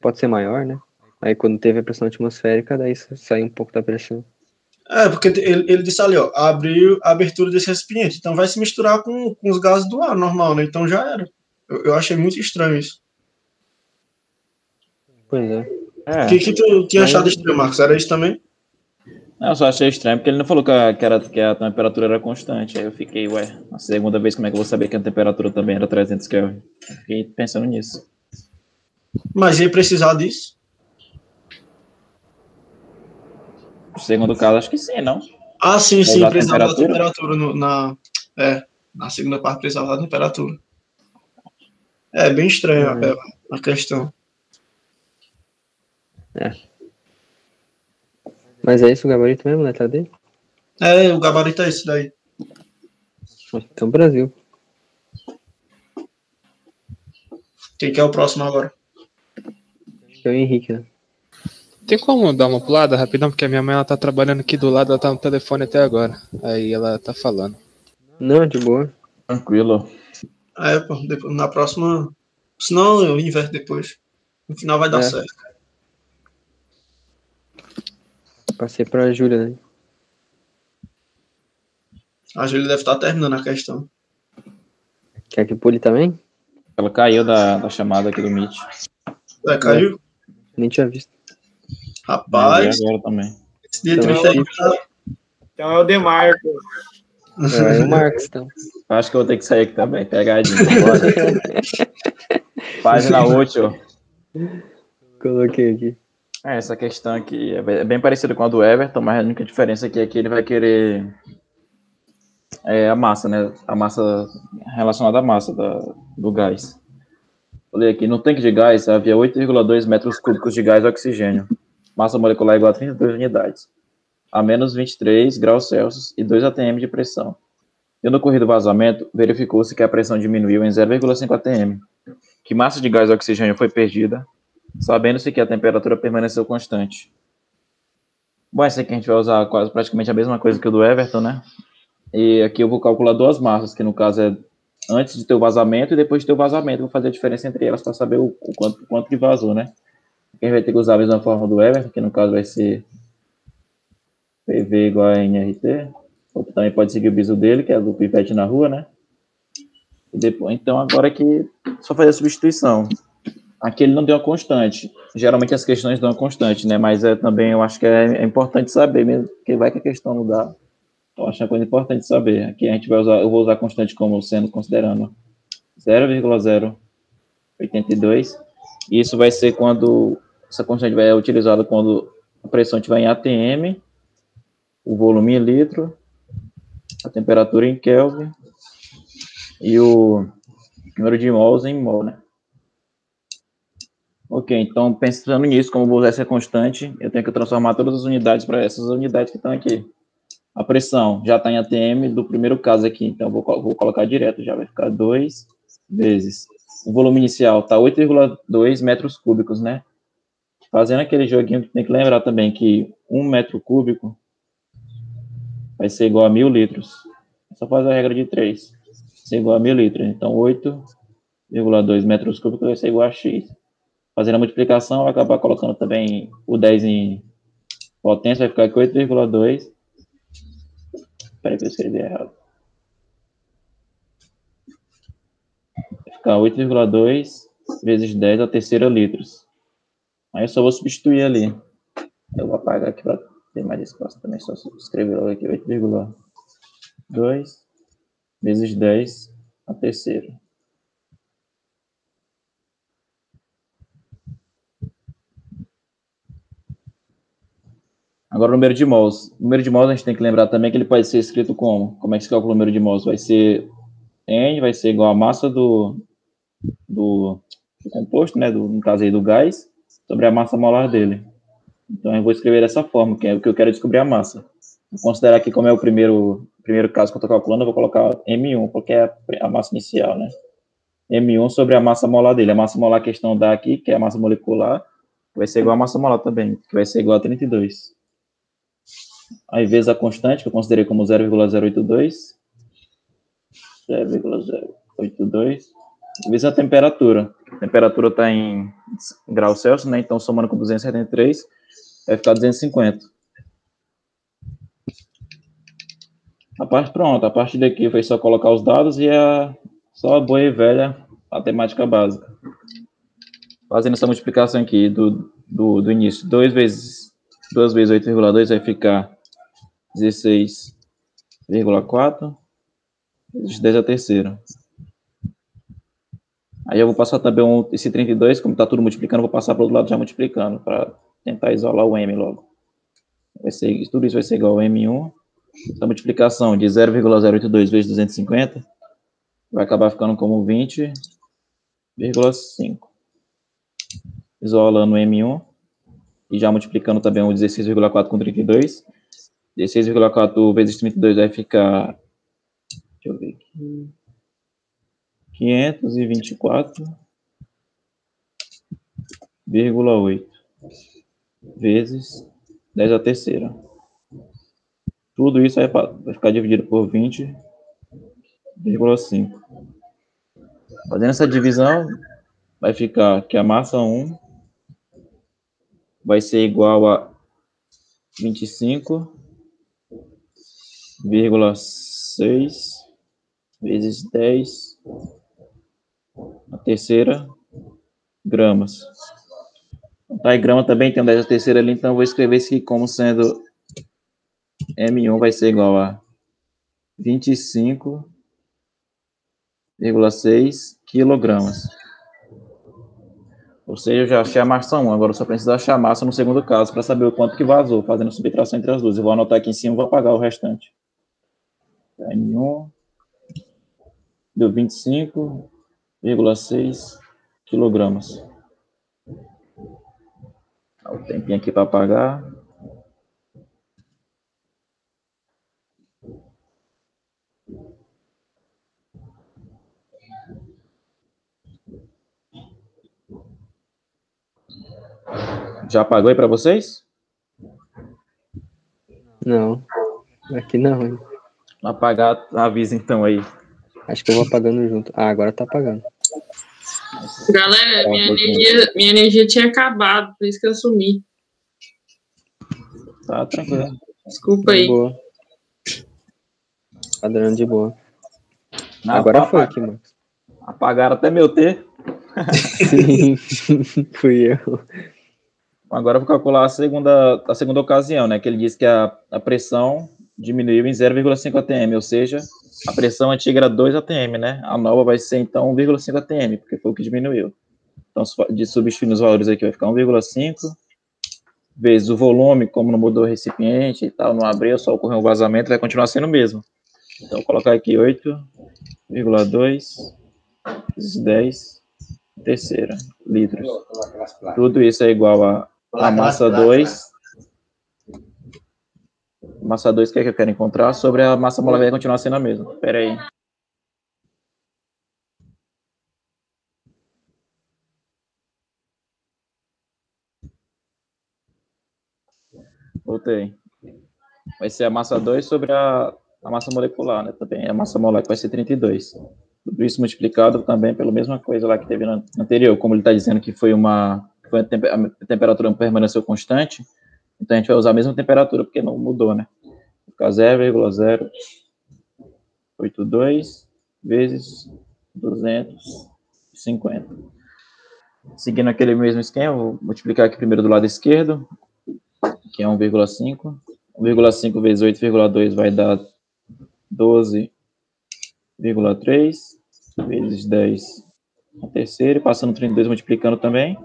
pode ser maior, né? Aí quando teve a pressão atmosférica, daí sa- sai um pouco da pressão. É, porque ele, ele disse ali, ó, abriu a abertura desse recipiente. Então vai se misturar com, com os gases do ar normal, né? Então já era. Eu, eu achei muito estranho isso. Pois é. É, O que, que tu tinha Mas- achado estranho, Marcos? Era isso também? eu só achei estranho, porque ele não falou que a, que, era, que a temperatura era constante. Aí eu fiquei, ué, a segunda vez como é que eu vou saber que a temperatura também era 300 Kelvin? Fiquei pensando nisso. Mas ia precisar disso? No segundo caso, acho que sim, não? Ah, sim, sim, da precisava da temperatura? no- na. É, na segunda parte precisava da temperatura. É bem estranho Uhum. a, a questão. Mas é isso o gabarito mesmo, letra D? É, o gabarito é esse daí. Então, Brasil. Quem que é o próximo agora? Acho que é o Henrique, né? Tem como dar uma pulada rapidão? Porque a minha mãe ela tá trabalhando aqui do lado, ela tá no telefone até agora. Aí ela tá falando. Não, de boa. Tranquilo. É, pô, depois, na próxima. Senão eu inverto depois. No final vai dar É. certo. Passei pra Júlia, né? A Júlia deve estar terminando a questão. Quer que pule também? Ela caiu da, da chamada aqui do Meet. É, caiu? Nem tinha visto. Rapaz, agora também. esse dia Então, triste aí tá- Então é o Demarco. É, o Marcos, então. Acho que eu vou ter que sair aqui também, pegadinha. Bora. *laughs* Página útil. Coloquei aqui. É, essa questão aqui é bem- é bem parecida com a do Everton, mas a única diferença aqui é que ele vai querer é, a massa, né? A massa relacionada à massa da, do gás. Falei aqui, no tanque de gás havia 8,2 metros cúbicos de gás oxigênio. Massa molecular igual a 32 unidades. A menos 23 graus Celsius e 2 atm de pressão. Tendo ocorrido vazamento, verificou-se que a pressão diminuiu em 0,5 atm. Que massa de gás oxigênio foi perdida, sabendo-se que a temperatura permaneceu constante. Bom, esse aqui a gente vai usar quase praticamente a mesma coisa que o do Everton, né? E aqui eu vou calcular duas massas, que no caso é antes de ter o vazamento e depois de ter o vazamento. Vou fazer a diferença entre elas para saber o, o quanto, quanto que vazou, né? Aqui a gente vai ter que usar a mesma forma do Everton, que no caso vai ser PV igual a NRT. Ou também pode seguir o biso dele, que é do pipete na rua, né? E depois, então agora aqui só fazer a substituição. Aqui ele não deu uma constante. Geralmente as questões dão uma constante, né? Mas é, também eu acho que é, é importante saber mesmo, porque vai que a questão não dá. Eu acho é uma coisa importante saber. Aqui a gente vai usar, eu vou usar constante como sendo considerando 0,0 82. Isso vai ser quando essa constante vai ser utilizada quando a pressão estiver em ATM, o volume em litro, a temperatura em Kelvin e o número de mols em mol, né? Ok, então pensando nisso, como vou usar essa constante, eu tenho que transformar todas as unidades para essas unidades que estão aqui. A pressão já está em ATM do primeiro caso aqui, então vou, vou colocar direto, já vai ficar 2 vezes. O volume inicial está 8,2 metros cúbicos, né? Fazendo aquele joguinho tem que lembrar também que um metro cúbico vai ser igual a mil litros. É só fazer a regra de 3. Vai ser igual a mil litros. Então, 8,2 metros cúbicos vai ser igual a x. Fazendo a multiplicação, vai acabar colocando também o 10 em potência, vai ficar aqui 8,2. Espera que eu escrevi errado. Vai ficar 8,2 vezes 10 a terceira litros. Aí eu só vou substituir ali. Eu vou apagar aqui para ter mais espaço também. Só escrever logo aqui 8,2 vezes 10 a terceira. Agora o número de mols. O número de mols a gente tem que lembrar também que ele pode ser escrito como? Como é que se calcula o número de mols? Vai ser N, vai ser igual a massa do, do, do composto, né? Do, no caso aí do gás, sobre a massa molar dele. Então eu vou escrever dessa forma, que é o que eu quero descobrir a massa. Vou considerar que como é o primeiro, primeiro caso que eu estou calculando, eu vou colocar M1, porque é a massa inicial, né? M1 sobre a massa molar dele. A massa molar que questão dá aqui, que é a massa molecular, vai ser igual a massa molar também, que vai ser igual a 32. Aí vezes a constante, que eu considerei como 0,082. 0,082. Vezes a temperatura. A temperatura está em graus Celsius, né? Então, somando com 273, vai ficar 250. A parte pronta, a partir daqui foi só colocar os dados e a só a boa e velha matemática básica. Fazendo essa multiplicação aqui do, do, do início, 2 vezes 2 vezes 8,2 vai ficar 16,4 vezes 10 a terceira. Aí eu vou passar também um, esse 32, como está tudo multiplicando, vou passar para o outro lado já multiplicando, para tentar isolar o M logo. Vai ser, tudo isso vai ser igual a M1. Essa multiplicação de 0,082 vezes 250 vai acabar ficando como 20,5. Isolando o M1 e já multiplicando também o 16,4 com 32. 16,4 vezes 32 vai ficar. Deixa eu ver aqui. 524,8 vezes 10 a terceira. Tudo isso vai ficar dividido por 20,5. Fazendo essa divisão, vai ficar que a massa 1 vai ser igual a 25,6 vezes 10 a terceira gramas. Tá, e grama também tem um 10 a terceira ali, então vou escrever isso aqui como sendo M1 vai ser igual a 25,6 quilogramas. Ou seja, eu já achei a massa 1, agora eu só preciso achar a massa no segundo caso para saber o quanto que vazou, fazendo subtração entre as duas. Eu vou anotar aqui em cima e vou apagar o restante. M1 deu 25,6 quilogramas. Dá o tempinho aqui para apagar. Já apagou aí para vocês? Não. Aqui não. Apagar, avisa então aí. Acho que eu vou apagando junto. Ah, agora tá apagando. Galera, Tá, minha um energia, minha energia tinha acabado, por isso que eu sumi. Tá tranquilo. Desculpa De aí. boa. Padrão de boa. Não, Agora foi aqui, mano. Apagaram até meu T. Sim, *laughs* fui eu. Agora eu vou calcular a segunda, a segunda ocasião, né? Que ele disse que a, a pressão diminuiu em 0,5 atm, ou seja, a pressão antiga era 2 atm, né? A nova vai ser então 1,5 atm, porque foi o que diminuiu. Então, de substituir os valores aqui, vai ficar 1,5 vezes o volume, como não mudou o recipiente e tal, não abriu, só ocorreu um vazamento, vai continuar sendo o mesmo. Então, vou colocar aqui 8,2 vezes 10 terceira litros. Tudo isso é igual a, a massa 2. Massa 2 que é que eu quero encontrar sobre a massa molar vai continuar sendo a mesma. Espera aí. Voltei. Vai ser a massa 2 sobre a, a massa molecular, né? Também a massa molar vai ser 32. Tudo isso multiplicado também pela mesma coisa lá que teve no anterior. Como ele está dizendo que foi uma. Foi a, a temperatura permaneceu constante, então a gente vai usar a mesma temperatura, porque não mudou, né? Ficar 0,082 vezes 250. Seguindo aquele mesmo esquema, vou multiplicar aqui primeiro do lado esquerdo, que é 1,5. 1,5 vezes 8,2 vai dar 12,3 vezes 10 a terceira, passando 32 multiplicando também.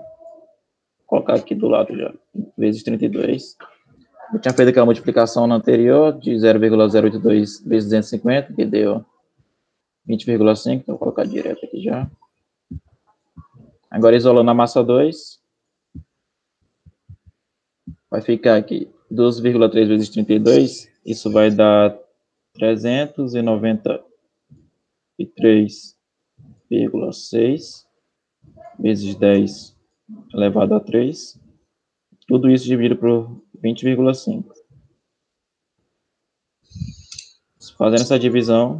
Colocar aqui do lado já, vezes 32. Eu tinha feito aquela multiplicação na anterior de 0,082 vezes 250, que deu 20,5, então vou colocar direto aqui já. Agora isolando a massa 2, vai ficar aqui 12,3 vezes 32, isso vai dar 393,6 vezes 10 elevado a 3. Tudo isso dividido por 20,5. Fazendo essa divisão,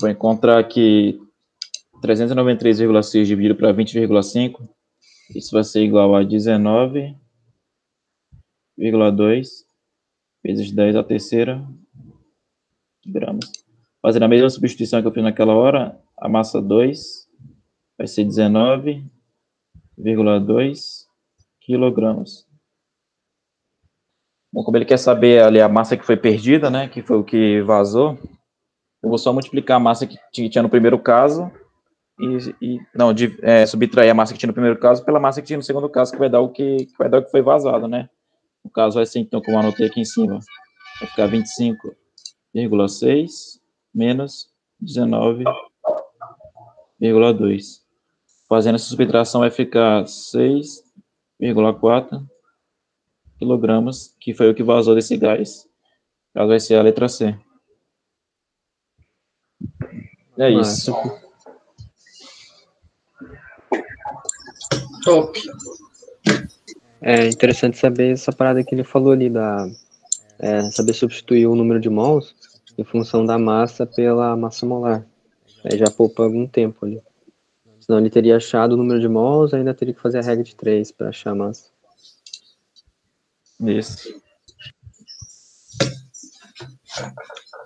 vou encontrar que 393,6 dividido para 20,5, isso vai ser igual a 19 2 vezes 10 a terceira gramas. Fazendo a mesma substituição que eu fiz naquela hora, a massa 2 vai ser 19,2 quilogramas. Bom, como ele quer saber ali a massa que foi perdida, né, que foi o que vazou, eu vou só multiplicar a massa que tinha no primeiro caso e, e não, de, é, subtrair a massa que tinha no primeiro caso pela massa que tinha no segundo caso, que vai dar o que, que vai dar o que foi vazado, né? No caso, vai ser, então, como eu anotei aqui em cima, vai ficar 25,6 menos 19,2. Fazendo essa subtração, vai ficar 6,4 quilogramas, que foi o que vazou desse gás. Caso vai ser a letra C. É isso. Top. É interessante saber essa parada que ele falou ali, da, é, saber substituir o número de mols em função da massa pela massa molar. Aí já poupa algum tempo ali. Senão ele teria achado o número de mols, ainda teria que fazer a regra de 3 para achar a massa. Isso.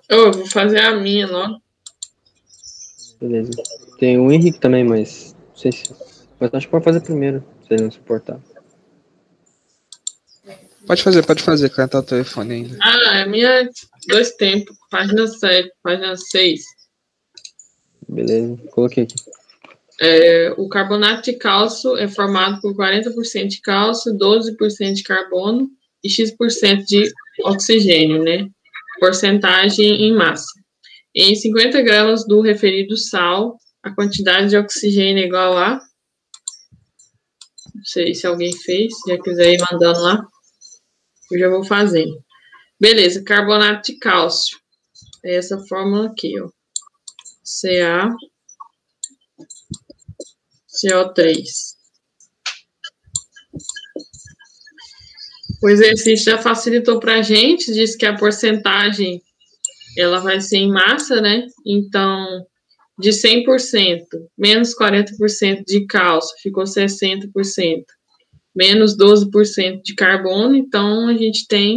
Eu vou fazer a minha, não? Beleza. Tem o Henrique também, mas não sei se. Mas acho que pode fazer primeiro, se ele não se importar. Pode fazer, pode fazer, cantar o telefone ainda. Ah, é minha dois tempos, página 7, página 6. Beleza, coloquei aqui. É, o carbonato de cálcio é formado por 40% de cálcio, 12% de carbono e X% de oxigênio, né? Porcentagem em massa. Em 50 gramas do referido sal, a quantidade de oxigênio é igual a. Não sei se alguém fez, se já quiser ir mandando lá. Eu já vou fazendo. Beleza, carbonato de cálcio. É essa fórmula aqui, ó. Ca CO3. O exercício já facilitou para a gente, diz que a porcentagem ela vai ser em massa, né? Então, de 100%, menos 40% de cálcio, ficou 60% menos 12% de carbono, então a gente tem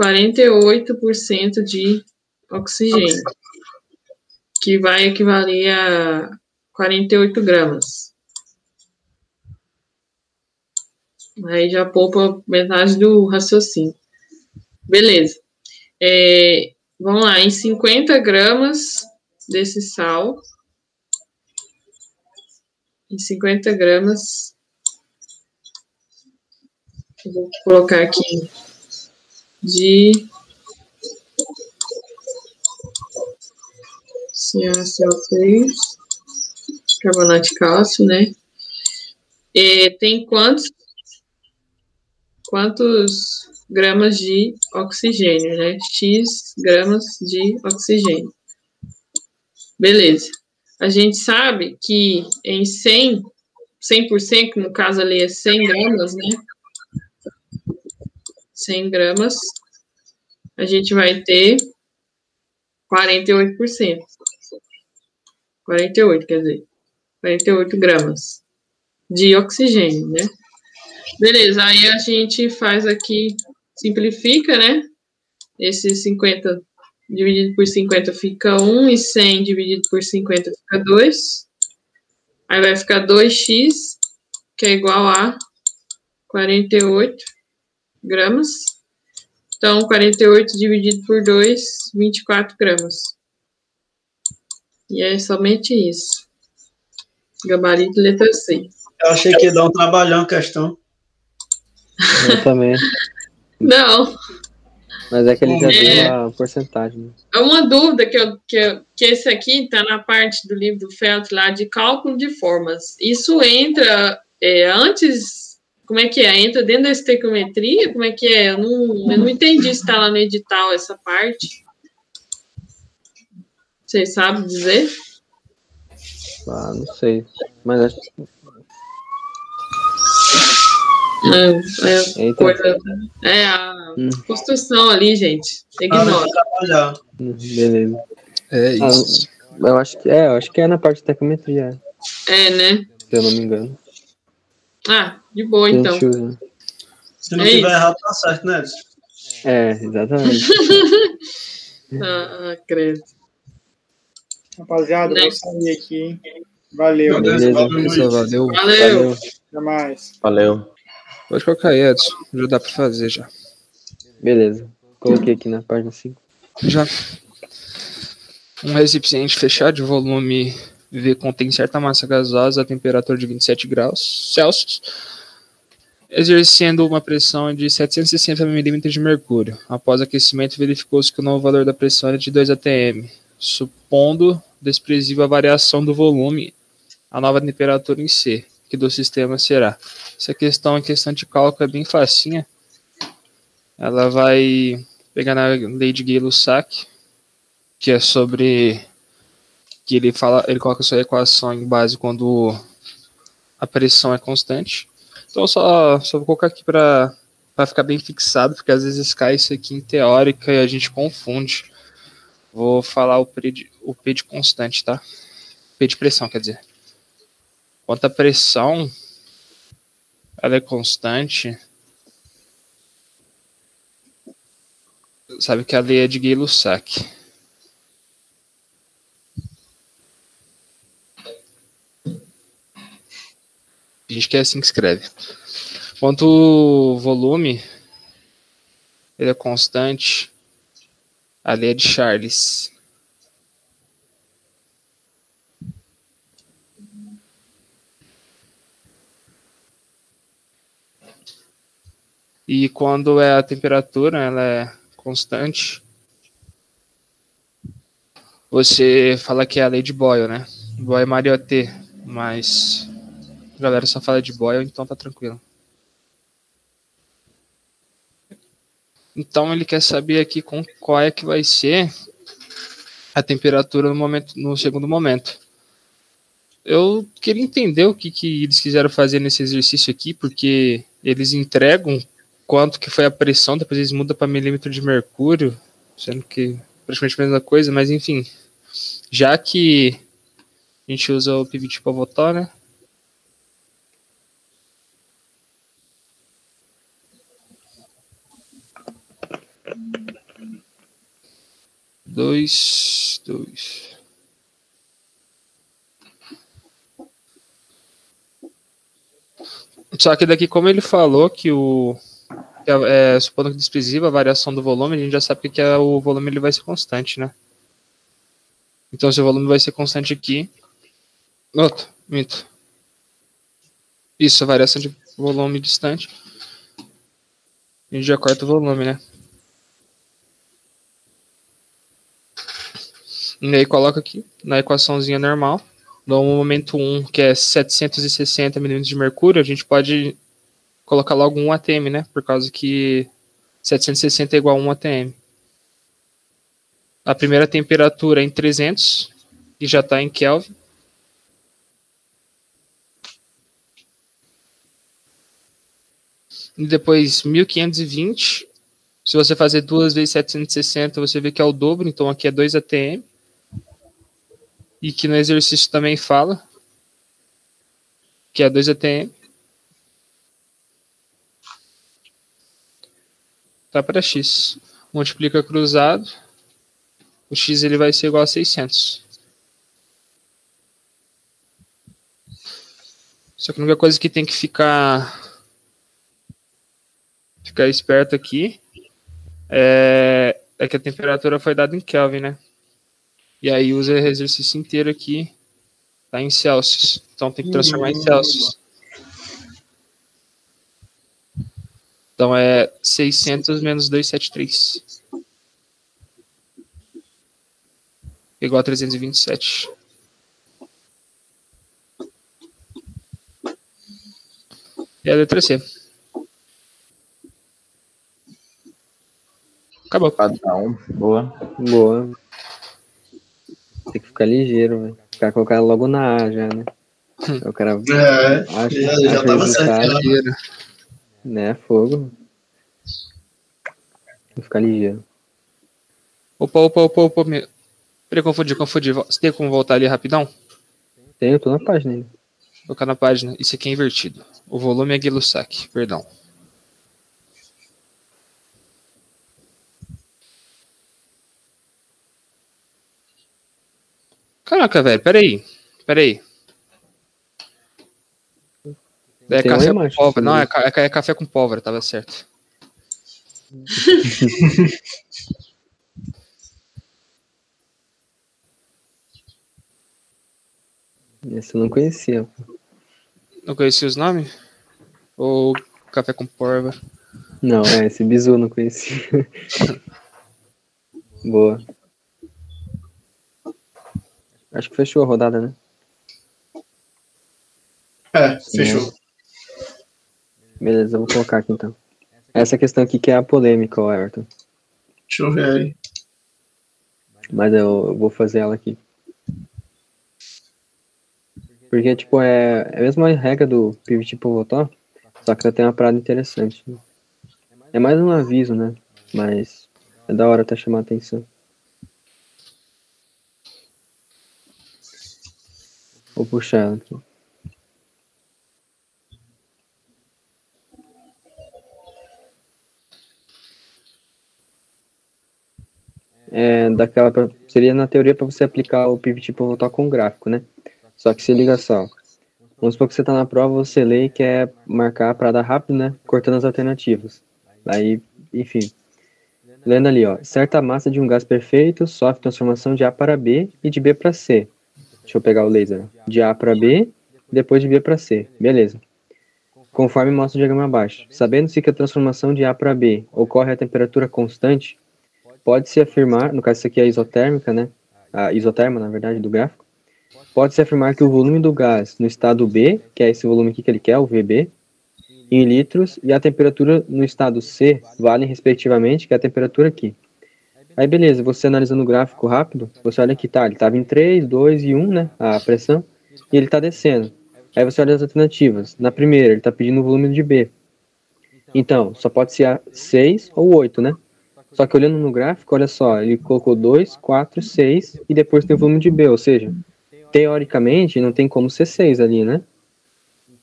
48% de oxigênio, que vai equivaler a 48 gramas. Aí já poupa metade do raciocínio. Beleza. É, vamos lá, em 50 gramas desse sal, em 50 gramas. Vou colocar aqui de CaCO3, carbonato de cálcio, né? E tem quantos quantos gramas de oxigênio, né? X gramas de oxigênio. Beleza. A gente sabe que em 100, 100%, que no caso ali é 100 gramas, né? 100 gramas, a gente vai ter 48%. 48, quer dizer, 48 gramas de oxigênio, né? Beleza, aí a gente faz aqui, simplifica, né? Esse 50 dividido por 50 fica 1 e 100 dividido por 50 fica 2. Aí vai ficar 2x, que é igual a 48 gramas. Então, 48 dividido por 2, 24 gramas. E é somente isso. Gabarito letra C. Eu achei que ia dar um trabalhão a questão. Eu também. Não. Mas é que ele já É. deu a porcentagem. né? É uma dúvida que, eu, que, eu- que esse aqui está na parte do livro do Felt lá de cálculo de formas. Isso entra é, antes. Como é que é? Entra dentro da estequiometria? Como é que é? Eu não, eu não entendi se está lá no edital essa parte. Vocês sabem dizer? Ah, não sei. Mas acho que É, é, entra. coisa, é a Hum. construção ali, gente. Ah, Ignora. trabalhar. Hum, Beleza. É Ah, isso. eu acho que é, eu acho que é na parte de tecometria, É, né? se eu não me engano. Ah, de boa então. usa. Se não É tiver isso. errado, tá certo, né? É, exatamente. Ah, *laughs* ah, credo. Rapaziada, vou sair aqui, hein? Valeu. Beleza, Beleza, valeu, valeu. Valeu. Valeu. Até mais. Valeu. Pode colocar aí, Edson. Já dá pra fazer já. Beleza. Coloquei aqui na página 5. Já. Um recipiente fechado de volume V contém certa massa gasosa a temperatura de 27 graus Celsius, exercendo uma pressão de 760 milímetros de mercúrio. Após aquecimento, verificou-se que o novo valor da pressão era de 2 atm, supondo desprezível a variação do volume, a nova temperatura em C, que do sistema será. Essa questão é questão de cálculo, é bem facinha. Ela vai pegar na lei de Gay-Lussac, que é sobre que ele fala, ele coloca sua equação em base quando a pressão é constante. Então só só vou colocar aqui para para ficar bem fixado, porque às vezes cai isso aqui em teórica e a gente confunde. Vou falar o P de, o P de constante, tá? P de pressão, quer dizer. Quanto a pressão ela é constante, sabe que a lei é de Gay-Lussac. A gente quer assim que escreve. Quanto o volume ele é constante, a lei é de Charles. E quando é a temperatura, ela é constante, você fala que é a lei de Boyle, né? Boyle Mariotte, mas a galera só fala de Boyle, então tá tranquilo. Então ele quer saber aqui com qual é que vai ser a temperatura no momento, no segundo momento. Eu queria entender o que, que eles quiseram fazer nesse exercício aqui, porque eles entregam quanto que foi a pressão, depois eles mudam para milímetro de mercúrio, sendo que praticamente a mesma coisa, mas enfim, já que a gente usa o pivot para votar, né? Dois, dois. Só que daqui, como ele falou que o que é, supondo que desprezível a variação do volume, a gente já sabe que, que é, o volume ele vai ser constante, né? Então, se o volume vai ser constante aqui. Outro, mito. Isso, a variação de volume distante. A gente já corta o volume, né? E aí coloca aqui na equaçãozinha normal. No momento 1, que é 760 milímetros de mercúrio, a gente pode colocar logo 1 atm, né? Por causa que 760 é igual a 1 atm. A primeira temperatura é em 300 e já está em Kelvin. E depois 1520. Se você fazer duas vezes 760, você vê que é o dobro, então aqui é 2 ATM. E que no exercício também fala que é 2 ATM. Tá para x. Multiplica cruzado. O x ele vai ser igual a 600. Só que a única coisa que tem que ficar ficar esperto aqui é, é que a temperatura foi dada em Kelvin, né? E aí usa o exercício inteiro aqui, tá em Celsius. Então tem que transformar em Celsius. Então é 600 menos 273. Igual a 327. E a letra C. Acabou. Padrão. Boa. Boa. Tem que ficar ligeiro, velho. Ficar colocado logo na A já, né? O cara É, acha, já, já acha tava o certo. já. né? Fogo. Tem que ficar ligeiro. Opa, opa, opa, opa. Me... Peraí, confundi, confundi. Você tem como voltar ali rapidão? Tem, eu tô na página ainda. Colocar na página. Isso aqui é invertido. O volume é Gay-Lussac, perdão. Caraca, velho, peraí. Peraí. É Tem café com pólvora. Não, é, é é café com pólvora, tava certo. *laughs* Esse eu não conhecia. Não conhecia os nomes? Ou café com pólvora? Não, é, esse bizu eu não conhecia. *laughs* Boa. Acho que fechou a rodada, né? É, fechou. Beleza, eu vou colocar aqui então. Essa questão aqui que é a polêmica, ó, Everton. Deixa eu ver aí. Mas eu, eu vou fazer ela aqui. Porque, tipo, é, é a mesma regra do pivot pivotó, só que ela tem uma parada interessante. É mais um aviso, né? Mas é da hora até chamar a atenção. Vou puxar aqui. É, daquela pra- seria na teoria para você aplicar o pivot pivotó com gráfico, né? Só que se liga só. Vamos supor que você está na prova, você lê e quer marcar a parada rápido, né? Cortando as alternativas. Aí, enfim. Lendo ali, ó. Certa massa de um gás perfeito sofre transformação de A para B e de B para C. Deixa eu pegar o laser. De A para B, depois de B para C. Beleza. Conforme mostra o diagrama abaixo. Sabendo-se que a transformação de A para B ocorre a temperatura constante, pode-se afirmar, no caso isso aqui é isotérmica, né? A isoterma, na verdade, do gráfico. Pode-se afirmar que o volume do gás no estado B, que é esse volume aqui que ele quer, o VB, em litros, e a temperatura no estado C valem respectivamente, que é a temperatura aqui. Aí beleza, você analisando o gráfico rápido, você olha que tá, ele estava em 3, 2 e 1, né, a pressão, e ele está descendo. Aí você olha as alternativas. Na primeira, ele está pedindo o volume de B. Então, só pode ser a 6 ou 8, né? Só que olhando no gráfico, olha só, ele colocou 2, 4, 6 e depois tem o volume de B, ou seja, teoricamente não tem como ser 6 ali, né?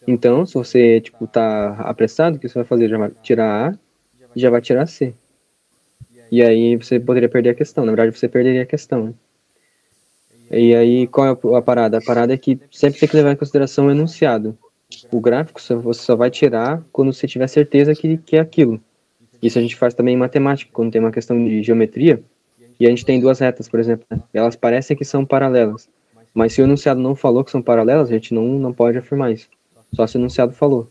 Então, se você, tipo, tá apressado, o que você vai fazer? Já vai tirar A e já vai tirar C. E aí você poderia perder a questão, na verdade você perderia a questão, né? E aí, qual é a parada? A parada é que sempre tem que levar em consideração o enunciado. O gráfico você só vai tirar quando você tiver certeza que, que é aquilo. Isso a gente faz também em matemática, quando tem uma questão de geometria, e a gente tem duas retas, por exemplo, né? elas parecem que são paralelas, mas se o enunciado não falou que são paralelas, a gente não, não pode afirmar isso. Só se o enunciado falou.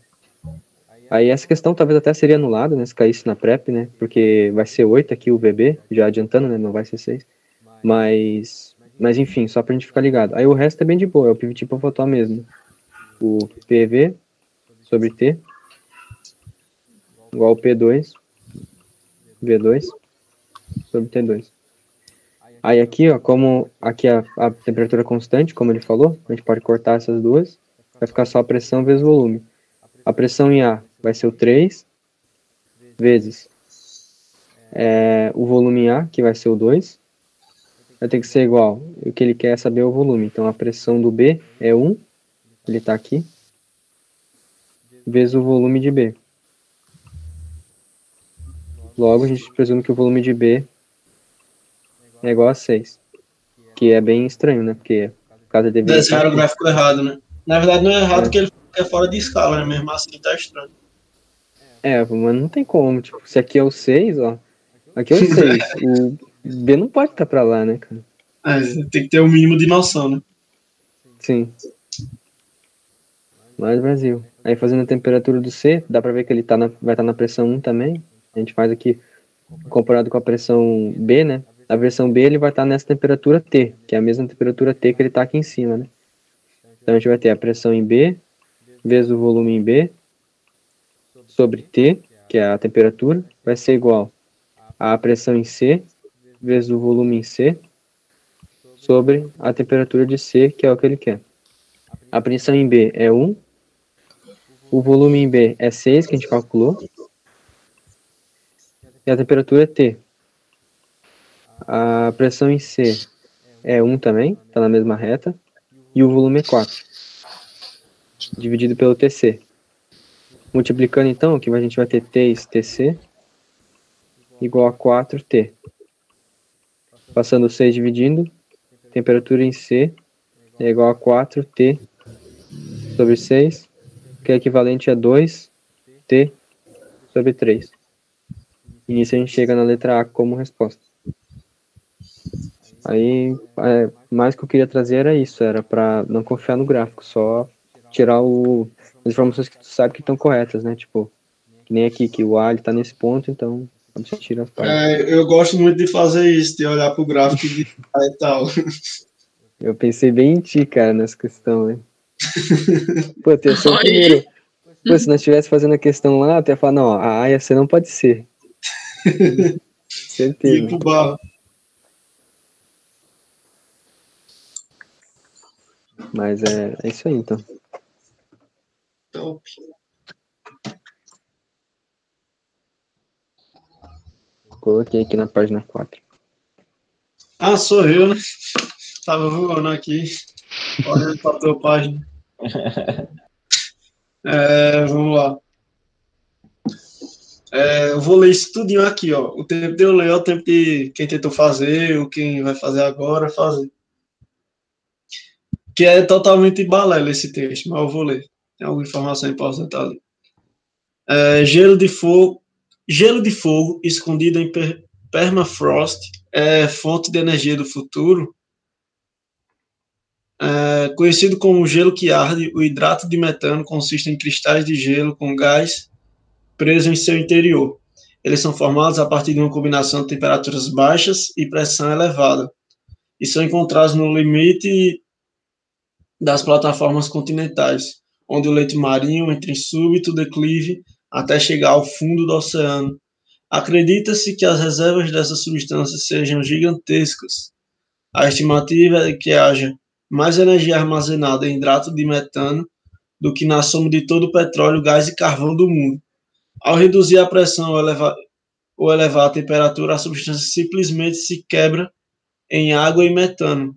Aí essa questão talvez até seria anulada, né? Se caísse na PrEP, né? Porque vai ser 8 aqui o VB, já adiantando, né? Não vai ser 6. Mas, mas enfim, só pra gente ficar ligado. Aí o resto é bem de boa, é o pivot pra votar mesmo. O PV sobre T igual ao P2 V2 sobre T2. Aí aqui, ó, como aqui a, a temperatura é constante, como ele falou, a gente pode cortar essas duas, vai ficar só a pressão vezes o volume. A pressão em A vai ser o 3 vezes é, o volume A, que vai ser o 2, vai ter que ser igual. O que ele quer é saber o volume. Então a pressão do B é 1, ele está aqui, vezes o volume de B. Logo, a gente presume que o volume de B é igual a 6. Que é bem estranho, né? Porque por causa de Desenharam o gráfico errado, né? Na verdade, não é errado, é. porque ele é fora de escala, né? Mesmo assim, tá estranho. É, mas não tem como. Tipo, se aqui é o 6, ó. Aqui é o *laughs* 6. o B não pode estar tá pra lá, né, cara? É, tem que ter o um mínimo de noção, né? Sim. Mais Brasil. Aí fazendo a temperatura do C, dá pra ver que ele tá na, vai estar tá na pressão 1 também. A gente faz aqui comparado com a pressão B, né? A versão B ele vai estar nessa temperatura T, que é a mesma temperatura T que ele está aqui em cima, né? Então a gente vai ter a pressão em B vezes o volume em B sobre T, que é a temperatura, vai ser igual à pressão em C vezes o volume em C sobre a temperatura de C, que é o que ele quer. A pressão em B é 1, o volume em B é 6, que a gente calculou, e a temperatura é T. A pressão em C é 1 também, está na mesma reta, e o volume é 4, dividido pelo TC. Multiplicando então, aqui a gente vai ter T TC igual a 4T. Passando 6 dividindo, temperatura em C é igual a 4T sobre 6, que é equivalente a 2T sobre 3. E nisso a gente chega na letra A como resposta. Aí, é, mais que eu queria trazer era isso, era para não confiar no gráfico, só tirar o, as informações que tu sabe que estão corretas, né? Tipo, que nem aqui, que o A está nesse ponto, então você tira as partes. É, eu gosto muito de fazer isso, de olhar para o gráfico e, e tal. Eu pensei bem em ti, cara, nessa questão, né? *laughs* Pô, tem que primeiro. Pô, se nós estivesse fazendo a questão lá, eu ia falar, não, a A e a C não pode ser. *laughs* Certeza. Pro barro. Mas é, é isso aí, então. Top. Coloquei aqui na página 4. Ah, sou eu, né? Tava voando aqui. Olha pra tua página. *laughs* É, vamos lá. É, eu vou ler isso tudinho aqui, ó. O tempo de eu ler é o tempo de quem tentou fazer, ou quem vai fazer agora, fazer. Que é totalmente balela esse texto, mas eu vou ler. Tem alguma informação importante ali. É, gelo de fogo, gelo de fogo escondido em per, permafrost é fonte de energia do futuro. É, conhecido como gelo que arde, o hidrato de metano consiste em cristais de gelo com gás preso em seu interior. Eles são formados a partir de uma combinação de temperaturas baixas e pressão elevada, e são encontrados no limite das plataformas continentais, onde o leito marinho entra em súbito declive até chegar ao fundo do oceano. Acredita-se que as reservas dessas substâncias sejam gigantescas. A estimativa é que haja mais energia armazenada em hidrato de metano do que na soma de todo o petróleo, gás e carvão do mundo. Ao reduzir a pressão ou elevar, ou elevar a temperatura, a substância simplesmente se quebra em água e metano.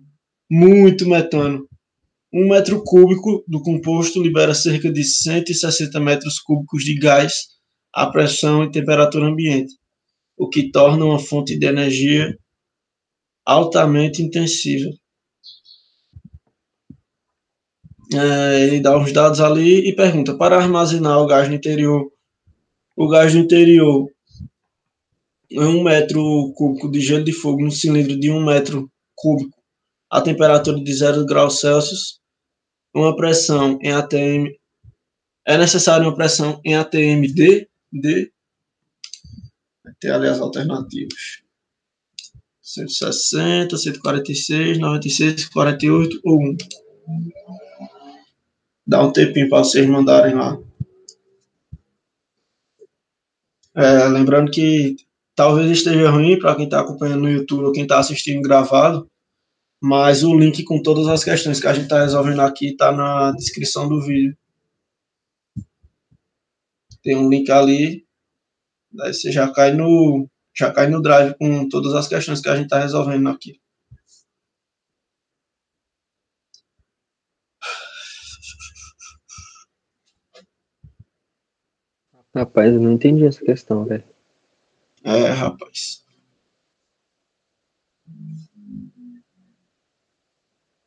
Muito metano. Um metro cúbico do composto libera cerca de 160 metros cúbicos de gás à pressão e temperatura ambiente, o que torna uma fonte de energia altamente intensiva. É, ele dá uns dados ali e pergunta: para armazenar o gás no interior o gás do interior é um metro cúbico de gelo de fogo num cilindro de um metro cúbico a temperatura de 0 graus Celsius, uma pressão em ATM É necessário uma pressão em ATM de vai ter ali as alternativas. 160, 146, 96, 48 ou 1. Dá um tempinho para vocês mandarem lá. É, lembrando que talvez esteja ruim para quem está acompanhando no YouTube ou quem está assistindo gravado, mas o link com todas as questões que a gente está resolvendo aqui está na descrição do vídeo. Tem um link ali, daí você já cai no já cai no drive com todas as questões que a gente está resolvendo aqui. Rapaz, eu não entendi essa questão, velho. É, rapaz.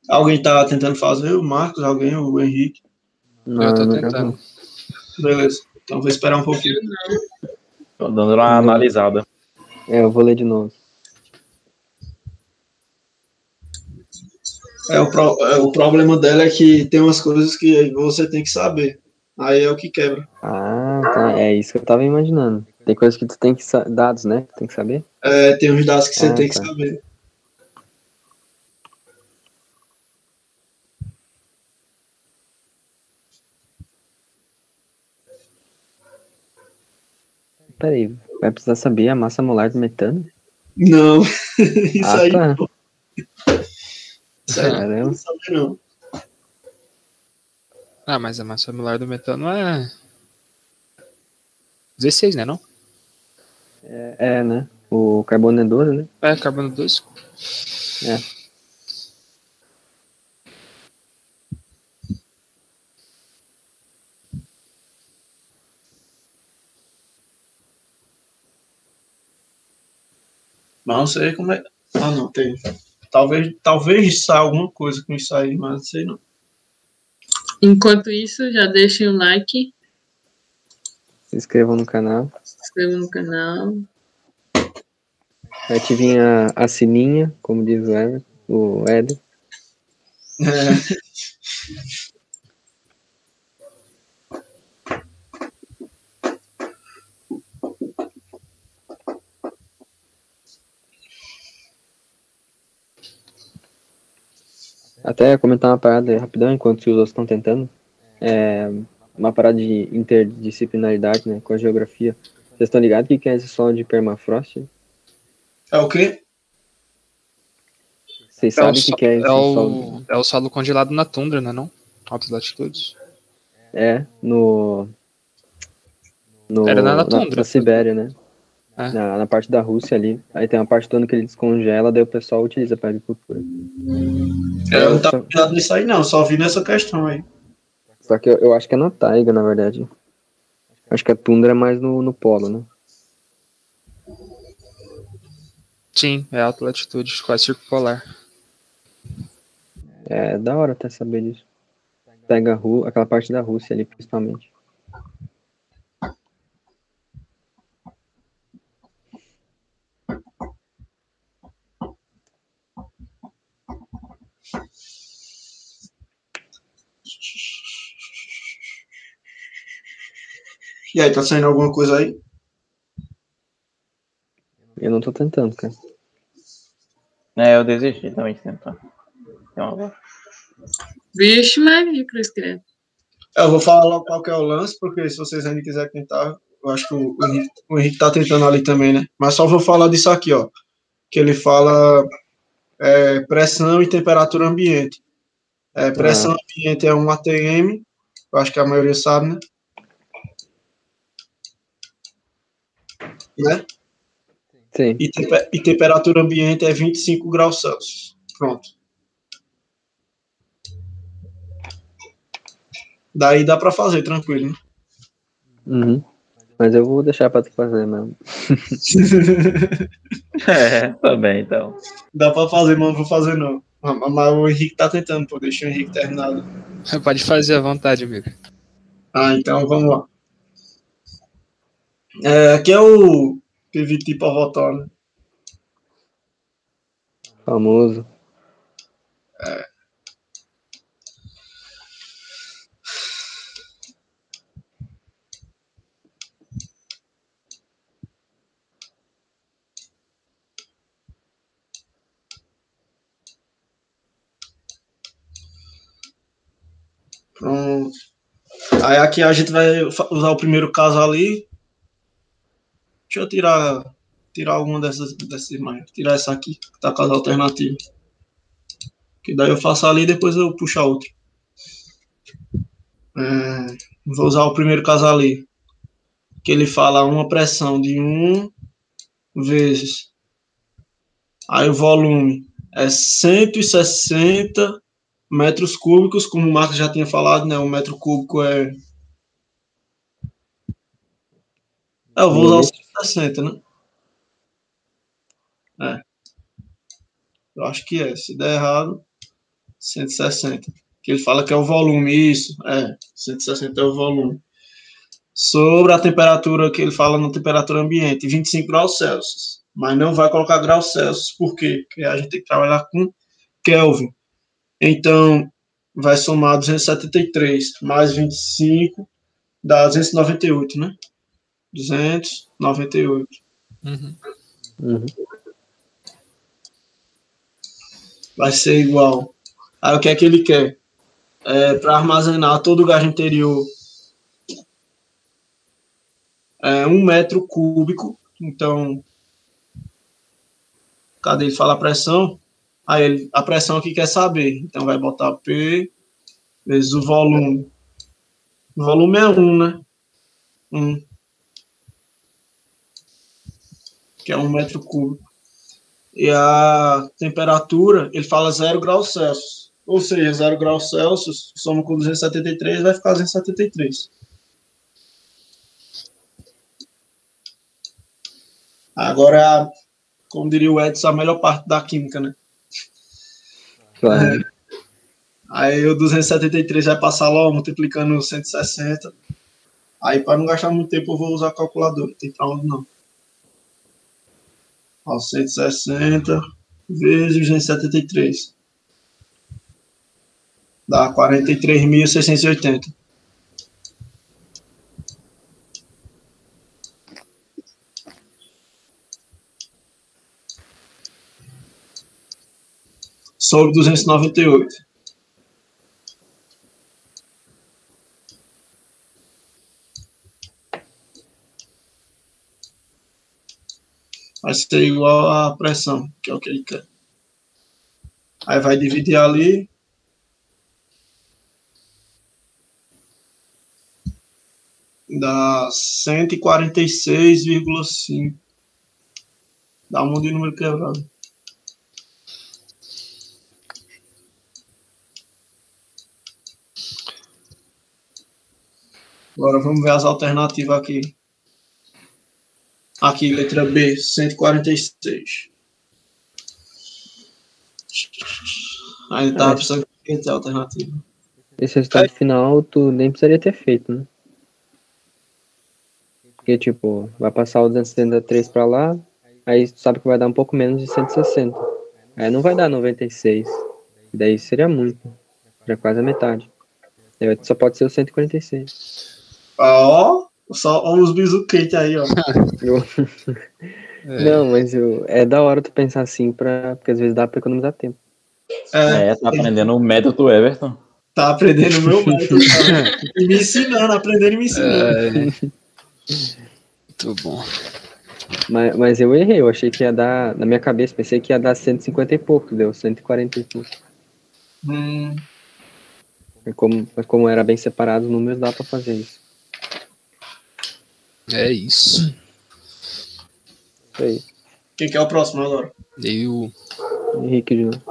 Alguém tá tentando fazer? O Marcos, alguém, o Henrique? Não, eu tô tentando. Beleza. Então vou esperar um pouquinho. Tô dando uma analisada. É, eu vou ler de novo. É, o, pro- é, o problema dela é que tem umas coisas que você tem que saber. Aí é o que quebra. Ah, tá. É isso que eu tava imaginando. Tem coisas que tu tem que sa- dados, né? que Tem que saber. É, tem uns dados que você Ah, tem que tá. saber. Peraí, vai precisar saber a massa molar do metano? Não, *laughs* isso ah, aí tá. não. Isso aí não Caramba. saber, não. Ah, mas a massa molar do metano é. 16, né? Não? É, é, né? O carbono é 12, né? É, carbono 2. É. Mas não sei como é. Ah, não, tem. Talvez, talvez saia alguma coisa com isso aí, mas não sei não. Enquanto isso, já deixem o like, Se inscrevam no canal. se inscrevam no canal. Ativem a, a sininha, como diz o Ever, o Eder. É, *laughs* *laughs* Até comentar uma parada rapidão, enquanto os outros estão tentando. É uma parada de interdisciplinaridade, né? Com a geografia. Vocês estão ligados o que que é esse sol de permafrost? é o quê? Vocês É sabem o que, que é esse é, o, é o solo congelado na tundra, né? Não? Altas latitudes. É, no. no Era na na, tundra. na Sibéria, né? É. Na, na parte da Rússia ali. Aí tem uma parte do ano que ele descongela, daí o pessoal utiliza para agricultura. Eu não tava ligado nisso aí, não. Só vi nessa questão aí. só que eu, eu acho que é na taiga, na verdade. Acho que a tundra é mais no, no polo, né? Sim, é alta latitude, quase circular. É da hora até saber disso. Taiga Ru, aquela parte da Rússia ali, principalmente. E aí, tá saindo alguma coisa aí? Eu não tô tentando, cara. É, eu desisti também de tentar. Uma- Vixe, Maria, Cruz Credo. Eu vou falar logo qual que é o lance, porque se vocês ainda quiserem tentar, eu acho que o, Henrique, o Henrique tá tentando ali também, né? Mas só vou falar disso aqui, ó. Que ele fala é, pressão e temperatura ambiente. É, pressão ambiente é um ATM, eu acho que a maioria sabe, né? Né? Sim. E, e temperatura ambiente é 25 graus Celsius. Pronto. Daí dá pra fazer, tranquilo, né? Uhum. Mas eu vou deixar pra tu fazer mesmo. *laughs* É, também, então. Dá pra fazer, mas não vou fazer não. Mas mas o Henrique tá tentando, pô. Deixa o Henrique terminar. Pode fazer à vontade, amigo. Ah, então vamos lá. É, aqui é o PVT pra votar, né? Famoso. É. Pronto. Aí aqui a gente vai usar o primeiro caso ali, Deixa eu tirar, tirar alguma dessas, dessas imagens. Tirar essa aqui, que tá caso alternativo. Que daí eu faço ali e depois eu puxo a outra. É, vou usar o primeiro caso ali. Que ele fala uma pressão de 1 vezes. Aí o volume é 160 metros cúbicos, como o Marcos já tinha falado, né? Um metro cúbico é. Eu vou usar o 160, né? É. Eu acho que é. Se der errado, 160. Que ele fala que é o volume, isso. É, 160 é o volume. Sobre a temperatura que ele fala na temperatura ambiente, 25 graus Celsius. Mas não vai colocar graus Celsius, por quê? Porque a gente tem que trabalhar com Kelvin. Então, vai somar 273 mais 25 dá 298, né? 298. Uhum. Uhum. Vai ser igual. Aí o que é que ele quer? É, Para armazenar todo o gás interior é um metro cúbico. Então, cadê ele fala a pressão? Aí ele, a pressão aqui quer saber. Então vai botar P vezes o volume. O volume é 1, né? 1. Que é um metro cúbico. E a temperatura, ele fala 0 graus Celsius. Ou seja, 0 graus Celsius, soma com 273, vai ficar 273. Agora, como diria o Edson, a melhor parte da química, né? Claro. Aí o 273 vai passar logo multiplicando 160. Aí para não gastar muito tempo eu vou usar a calculadora, não tem pra onde não. Ó, 160 vezes 273. Dá 43.680. Sobre 298. Vai ser igual à pressão, que é o que ele quer. Aí vai dividir ali. Dá 146,5. Dá um monte de número quebrado. Agora vamos ver as alternativas aqui. Aqui, letra B, 146. Aí tá É. precisando de alternativa. Esse resultado final tu nem precisaria ter feito, né? Porque, tipo, vai passar o 273 pra lá, aí tu sabe que vai dar um pouco menos de 160. Aí não vai dar 96. Daí seria muito. Já quase a metade. Aí só pode ser o 146. Ah, Ó, só ó os bisu quentes aí, ó. *laughs* É. Não, mas eu, é da hora tu pensar assim, pra, porque às vezes dá pra economizar tempo. É, É, tá aprendendo o método do Everton. tá aprendendo o meu *laughs* método. e me ensinando, aprendendo e me ensinando. É. Muito bom. Mas, mas eu errei, eu achei que ia dar, na minha cabeça, pensei que ia dar 150 e pouco, deu 140 e pouco. Hum, Mas como, como era bem separado os números, dá pra fazer isso. É isso. Isso aí. quem que é o próximo agora? Eu. Henrique de novo.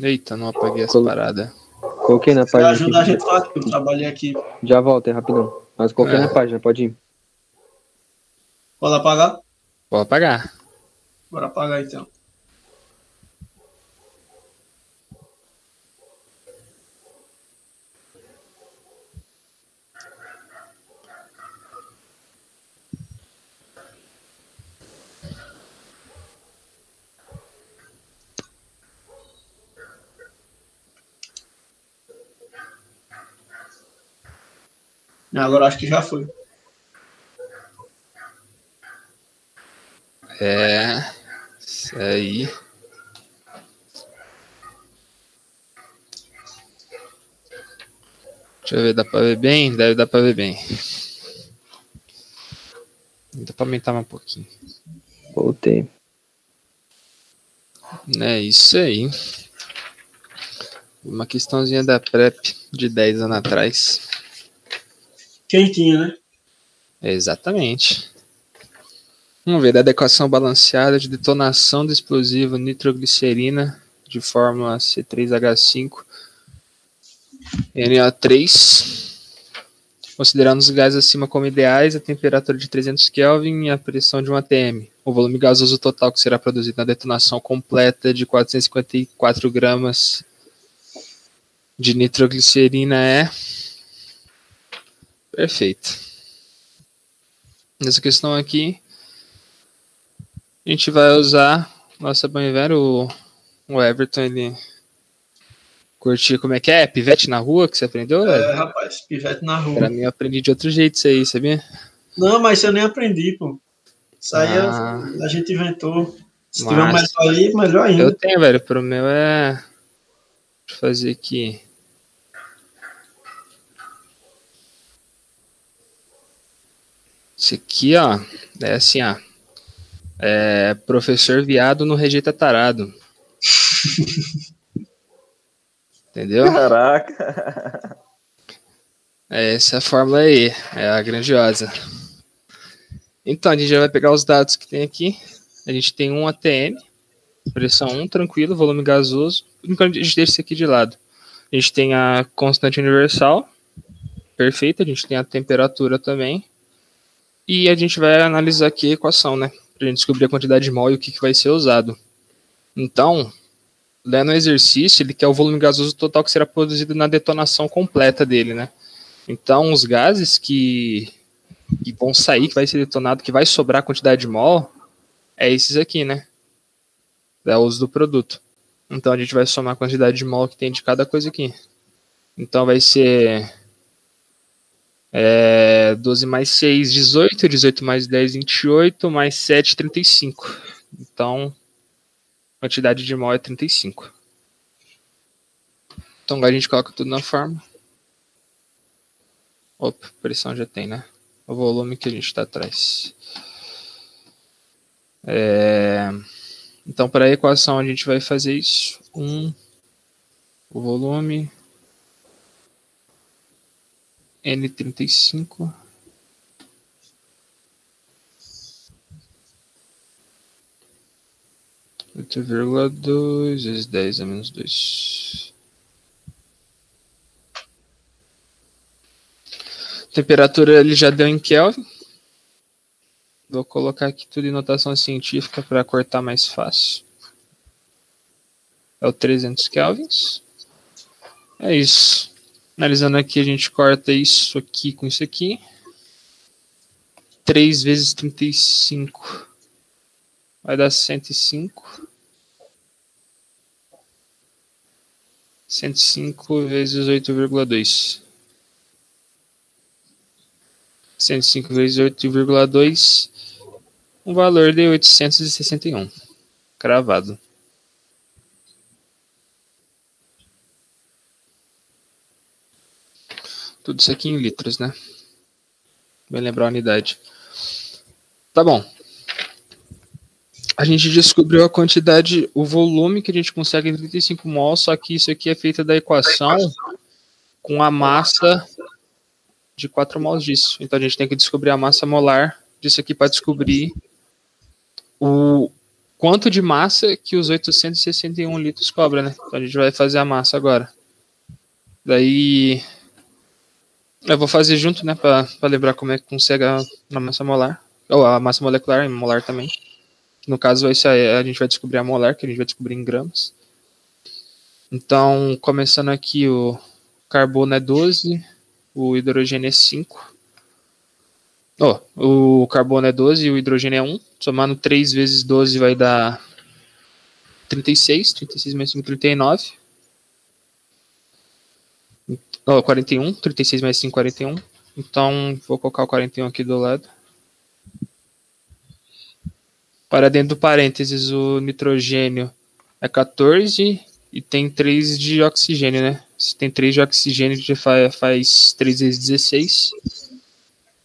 Eita, não apaguei essa Colo- parada. Coloquei na Você página. ajuda a gente lá, que eu trabalhei aqui. Já volta, é rapidão. Mas coloquei É. na página, pode ir. Pode apagar? Vou apagar. Bora apagar então. Agora acho que já foi. É. Isso aí. Deixa eu ver, dá pra ver bem? Deve dar pra ver bem. Dá pra aumentar mais um pouquinho. Voltei. É isso aí. Uma questãozinha da PrEP de 10 anos atrás. Quentinha, né? Exatamente. Vamos ver, adequação balanceada de detonação do explosivo nitroglicerina de fórmula C3H5 NO3. Considerando os gases acima como ideais, a temperatura de 300 Kelvin e a pressão de 1 atm. O volume gasoso total que será produzido na detonação completa de 454 gramas de nitroglicerina é. Perfeito. Nessa questão aqui, a gente vai usar nossa banho velho, o, o Everton, ele curtir como é que é? Pivete na rua que você aprendeu? É, rapaz, pivete na rua. Pra mim eu aprendi de outro jeito isso aí, sabia? Não, mas eu nem aprendi, pô. Isso aí Ah. a gente inventou. Se tiver um Massa. melhor aí, melhor ainda. Eu tenho, velho. Pro meu é. Deixa eu fazer aqui. Esse aqui, ó. É assim, ó. É professor viado no rejeita tarado. *laughs* Entendeu? Caraca. É essa a fórmula aí. É a grandiosa. Então, a gente já vai pegar os dados que tem aqui. A gente tem um ATM, pressão 1, tranquilo, volume gasoso. Enquanto a gente deixa isso aqui de lado. A gente tem a constante universal, perfeita. A gente tem a temperatura também. E a gente vai analisar aqui a equação, né? Pra gente descobrir a quantidade de mol e o que, que vai ser usado. Então, lendo o exercício, ele quer o volume gasoso total que será produzido na detonação completa dele, né? Então, os gases que, que vão sair, que vai ser detonado, que vai sobrar a quantidade de mol, é esses aqui, né? É o uso do produto. Então, a gente vai somar a quantidade de mol que tem de cada coisa aqui. Então, vai ser é, 12 mais 6, 18. 18 mais 10, 28. Mais 7, 35. Então, a quantidade de mol é 35. Então, agora a gente coloca tudo na forma. Opa, pressão já tem, né? O volume que a gente está atrás. É, Então, para a equação, a gente vai fazer isso. 1, um, o volume, N35. Oito vírgula dois vezes dez a menos dois. Temperatura ele já deu em Kelvin. Vou colocar aqui tudo em notação científica para cortar mais fácil. É o 300 kelvins. É isso. Analisando aqui, a gente corta isso aqui com isso aqui. 3 vezes 35 vai dar 105. 105 vezes 8,2. 105 vezes 8,2, um valor de 861. Cravado. Tudo isso aqui em litros, né? Vai lembrar a unidade. Tá bom. A gente descobriu a quantidade, o volume que a gente consegue em 35 mol, só que isso aqui é feito da equação com a massa de 4 mols disso. Então a gente tem que descobrir a massa molar disso aqui para descobrir o quanto de massa que os 861 litros cobra, né? Então a gente vai fazer a massa agora. Daí eu vou fazer junto, né, para lembrar como é que consegue a, a massa molar ou a massa molecular e molar também. No caso vai ser a gente vai descobrir a molar, que a gente vai descobrir em gramas. Então, começando aqui o carbono é 12, o hidrogênio é 5. Oh, o carbono é 12 e o hidrogênio é 1. Somando 3 vezes 12 vai dar 36. 36 mais 5, 39. Oh, 41. 36 mais 5, 41. Então, vou colocar o 41 aqui do lado. Para dentro do parênteses, o nitrogênio é 14 e tem 3 de oxigênio, né? Você tem 3 de oxigênio já fa- faz 3 vezes 16.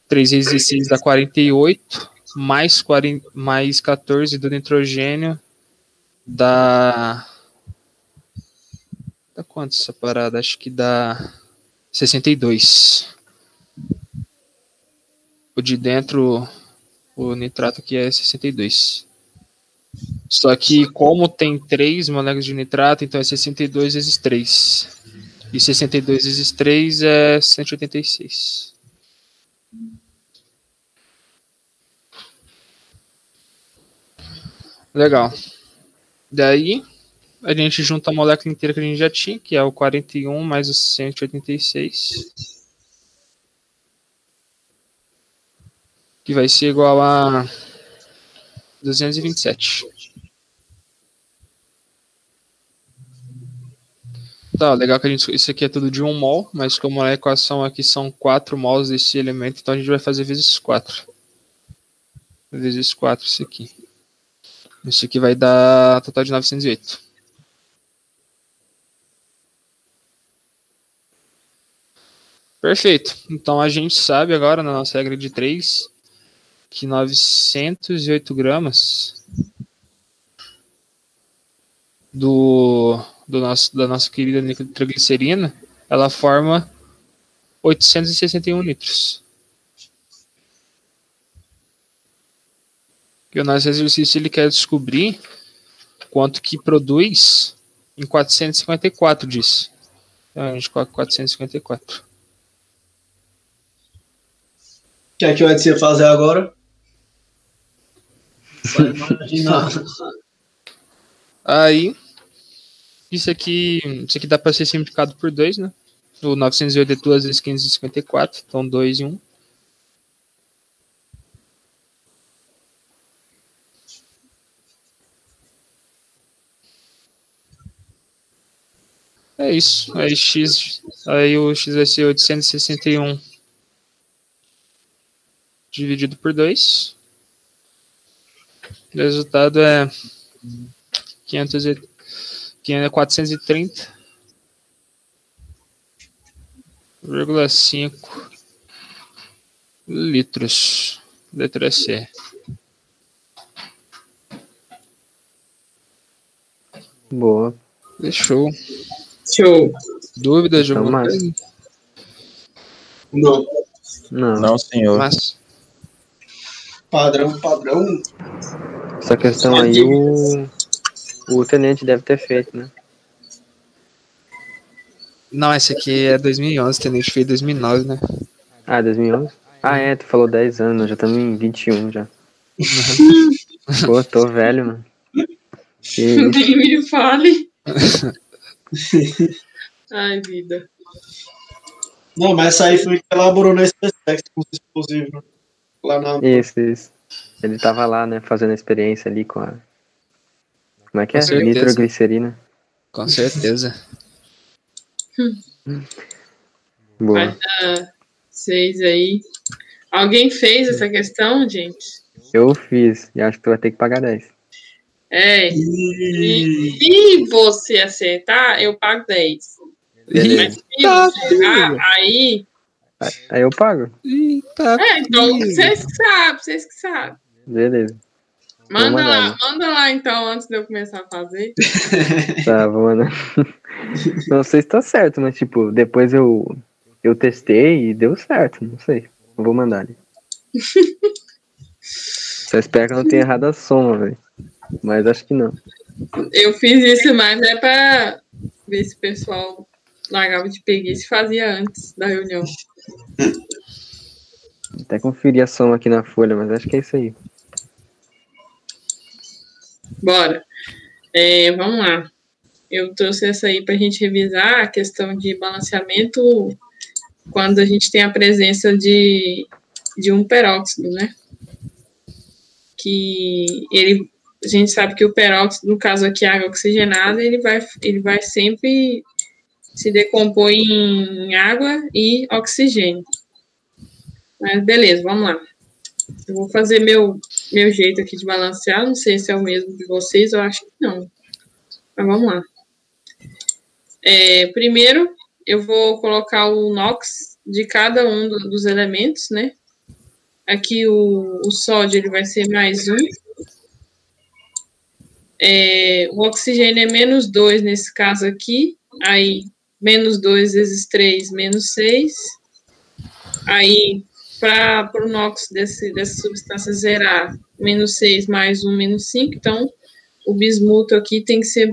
3 vezes 16 dá 48. Mais, 40, mais 14 do nitrogênio dá. Dá quanto essa parada? Acho que dá 62. O de dentro, o nitrato aqui é 62. Só que como tem 3 moléculas de nitrato, então é 62 vezes 3. E 62 vezes 3 é 186. Legal. Daí, a gente junta a molécula inteira que a gente já tinha, que é o 41 mais o 186. Que vai ser igual a 227. Tá, legal que a gente, isso aqui é tudo de 1 mol, mas como a equação aqui são 4 mols desse elemento, então a gente vai fazer vezes 4. Vezes 4 isso aqui. Isso aqui vai dar total de 908. Perfeito. Então a gente sabe agora, na nossa regra de 3, que 908 gramas do, do nosso, da nossa querida nitroglicerina, ela forma 861 litros. E o nosso exercício ele quer descobrir quanto que produz em 454 disso. Então a gente coloca 454. O que é que vai ser fazer agora? Aí, isso aqui, isso aqui dá para ser simplificado por 2, né? O 908 é 2 vezes 554, então 2 e 1. É isso. Aí x, aí o x vai ser 861 dividido por 2. O resultado é 500 e, 500, 430,5 litros. Letra C. Boa. Fechou. Show. Dúvidas de Então, alguma coisa? Não. Não, Não, senhor. Mas, Padrão, padrão. essa questão aí o, o tenente deve ter feito, né? não, esse aqui é 2011, Tenente fez 2009, né? Ah, 2011? Ah, é, tu falou 10 anos, nós já estamos em 21 já. *laughs* Pô, tô velho, mano. Que. *laughs* Nem me fale. *laughs* Ai, vida. Não, mas essa aí foi que elaborou na SpaceX com os explosivos. Lá na. Isso, isso. Ele tava lá, né, fazendo a experiência ali com a. Como é que é? Com certeza. Nitroglicerina. Com certeza. Boa. Seis aí. Alguém fez essa questão, gente? Eu fiz, e acho que tu vai ter que pagar 10. É. E se você acertar, eu pago 10. Beleza. Mas se você errar, aí. Aí eu pago. Eita, É, então vocês que sabem, vocês que sabem. Beleza. Manda lá, manda lá então, antes de eu começar a fazer. *laughs* Tá, vou mandar. *laughs* Não sei se tá certo, mas tipo, depois eu, eu testei e deu certo, não sei. Eu vou mandar ali. *laughs* Só espero que eu não tenha errado a soma, velho. Mas acho que não. Eu fiz isso, mas é pra ver se o pessoal largava de preguiça e fazia antes da reunião. Até conferir a soma aqui na folha, mas acho que é isso aí. Bora. É, vamos lá. Eu trouxe essa aí para a gente revisar a questão de balanceamento quando a gente tem a presença de, de um peróxido, né? Que ele, a gente sabe que o peróxido, no caso aqui, água oxigenada, ele vai, ele vai sempre se decompor em água e oxigênio. Mas beleza, vamos lá. Eu vou fazer meu, meu jeito aqui de balancear. Não sei se é o mesmo de vocês, eu acho que não. Mas vamos lá. É, primeiro, eu vou colocar o NOx de cada um do- dos elementos, né? Aqui o, o sódio ele vai ser mais um. É, o oxigênio é menos 2 nesse caso aqui. Aí, menos 2 vezes 3, menos 6. Aí, para o NOx desse, dessa substância zerar, menos 6 mais 1, menos 5. Então, o bismuto aqui tem que ser,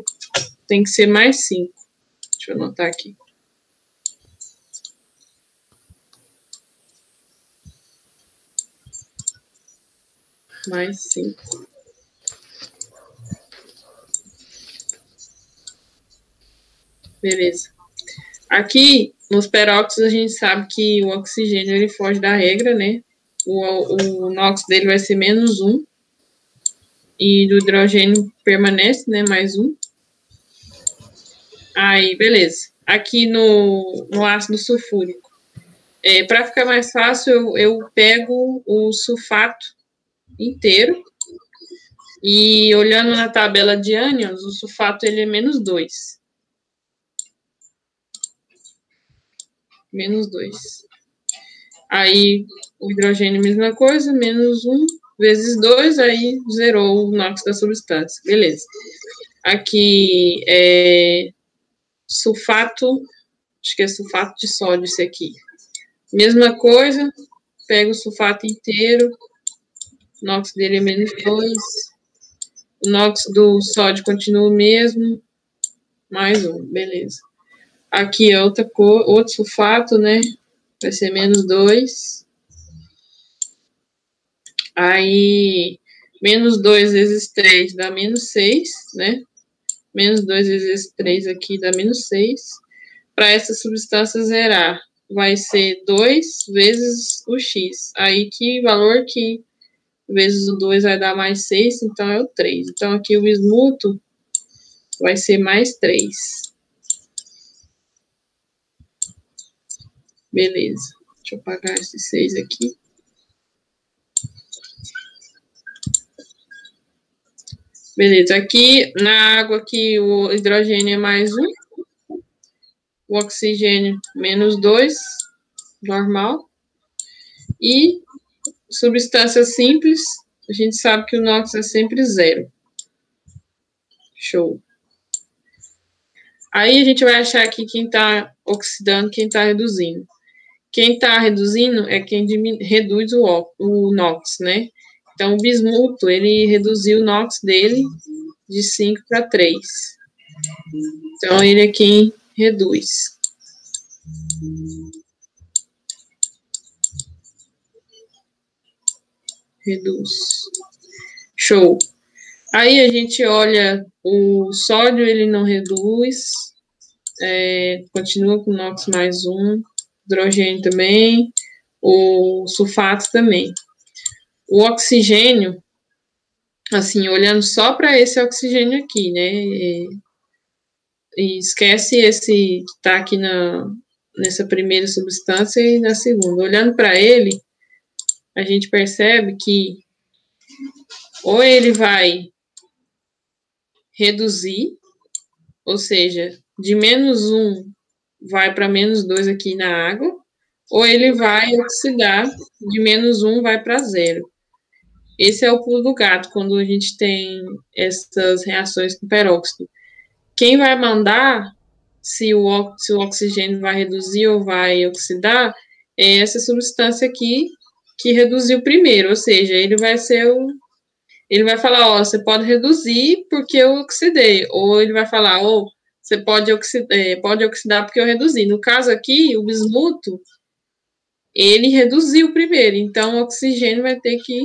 tem que ser mais 5. Deixa eu anotar aqui. Mais 5. Beleza. Aqui, nos peróxidos, a gente sabe que o oxigênio ele foge da regra, né? O, o NOx dele vai ser menos 1. E do hidrogênio permanece, né? Mais 1. Aí, beleza. Aqui no, no ácido sulfúrico. É, Para ficar mais fácil, eu, eu pego o sulfato inteiro. E olhando na tabela de ânions, o sulfato ele é menos 2. Menos 2. Aí o hidrogênio, mesma coisa, menos 1 vezes 2, aí zerou o NOx da substância. Beleza. Aqui é sulfato, acho que é sulfato de sódio esse aqui. Mesma coisa, pego o sulfato inteiro, o NOx dele é menos 2. O NOx do sódio continua o mesmo, mais um, beleza. Aqui é outra cor, outro sulfato, né? Vai ser menos 2. Aí, menos 2 vezes 3 dá menos 6, né? Menos 2 vezes 3 aqui dá menos 6. Para essa substância zerar, vai ser 2 vezes o x. Aí, que valor que vezes o 2 vai dar mais 6, então é o 3. Então, aqui o bismuto vai ser mais 3. Beleza. Deixa eu apagar esse 6 aqui. Beleza. Aqui na água aqui o hidrogênio é mais 1. O oxigênio menos 2, normal. E substância simples, a gente sabe que o NOx é sempre zero. Show. Aí a gente vai achar aqui quem está oxidando, quem está reduzindo. Quem está reduzindo é quem reduz o, o NOx, né? Então, o bismuto, ele reduziu o NOx dele de 5 para 3. Então, ele é quem reduz. Reduz. Show. Aí a gente olha o sódio, ele não reduz, é, continua com NOx mais um, hidrogênio também, o sulfato também. O oxigênio, assim, olhando só para esse oxigênio aqui, né? E, e esquece esse que está aqui na, nessa primeira substância e na segunda. Olhando para ele, a gente percebe que ou ele vai reduzir, ou seja, de menos 1 vai para menos 2 aqui na água, ou ele vai oxidar, de menos 1 vai para zero. Esse é o pulo do gato, quando a gente tem essas reações com peróxido. Quem vai mandar se o, se o oxigênio vai reduzir ou vai oxidar é essa substância aqui que reduziu primeiro, ou seja, ele vai ser o. Ele vai falar, ó, você pode reduzir porque eu oxidei, ou ele vai falar, ó, você pode oxidar, pode oxidar porque eu reduzi. No caso aqui, o bismuto, ele reduziu primeiro, então o oxigênio vai ter que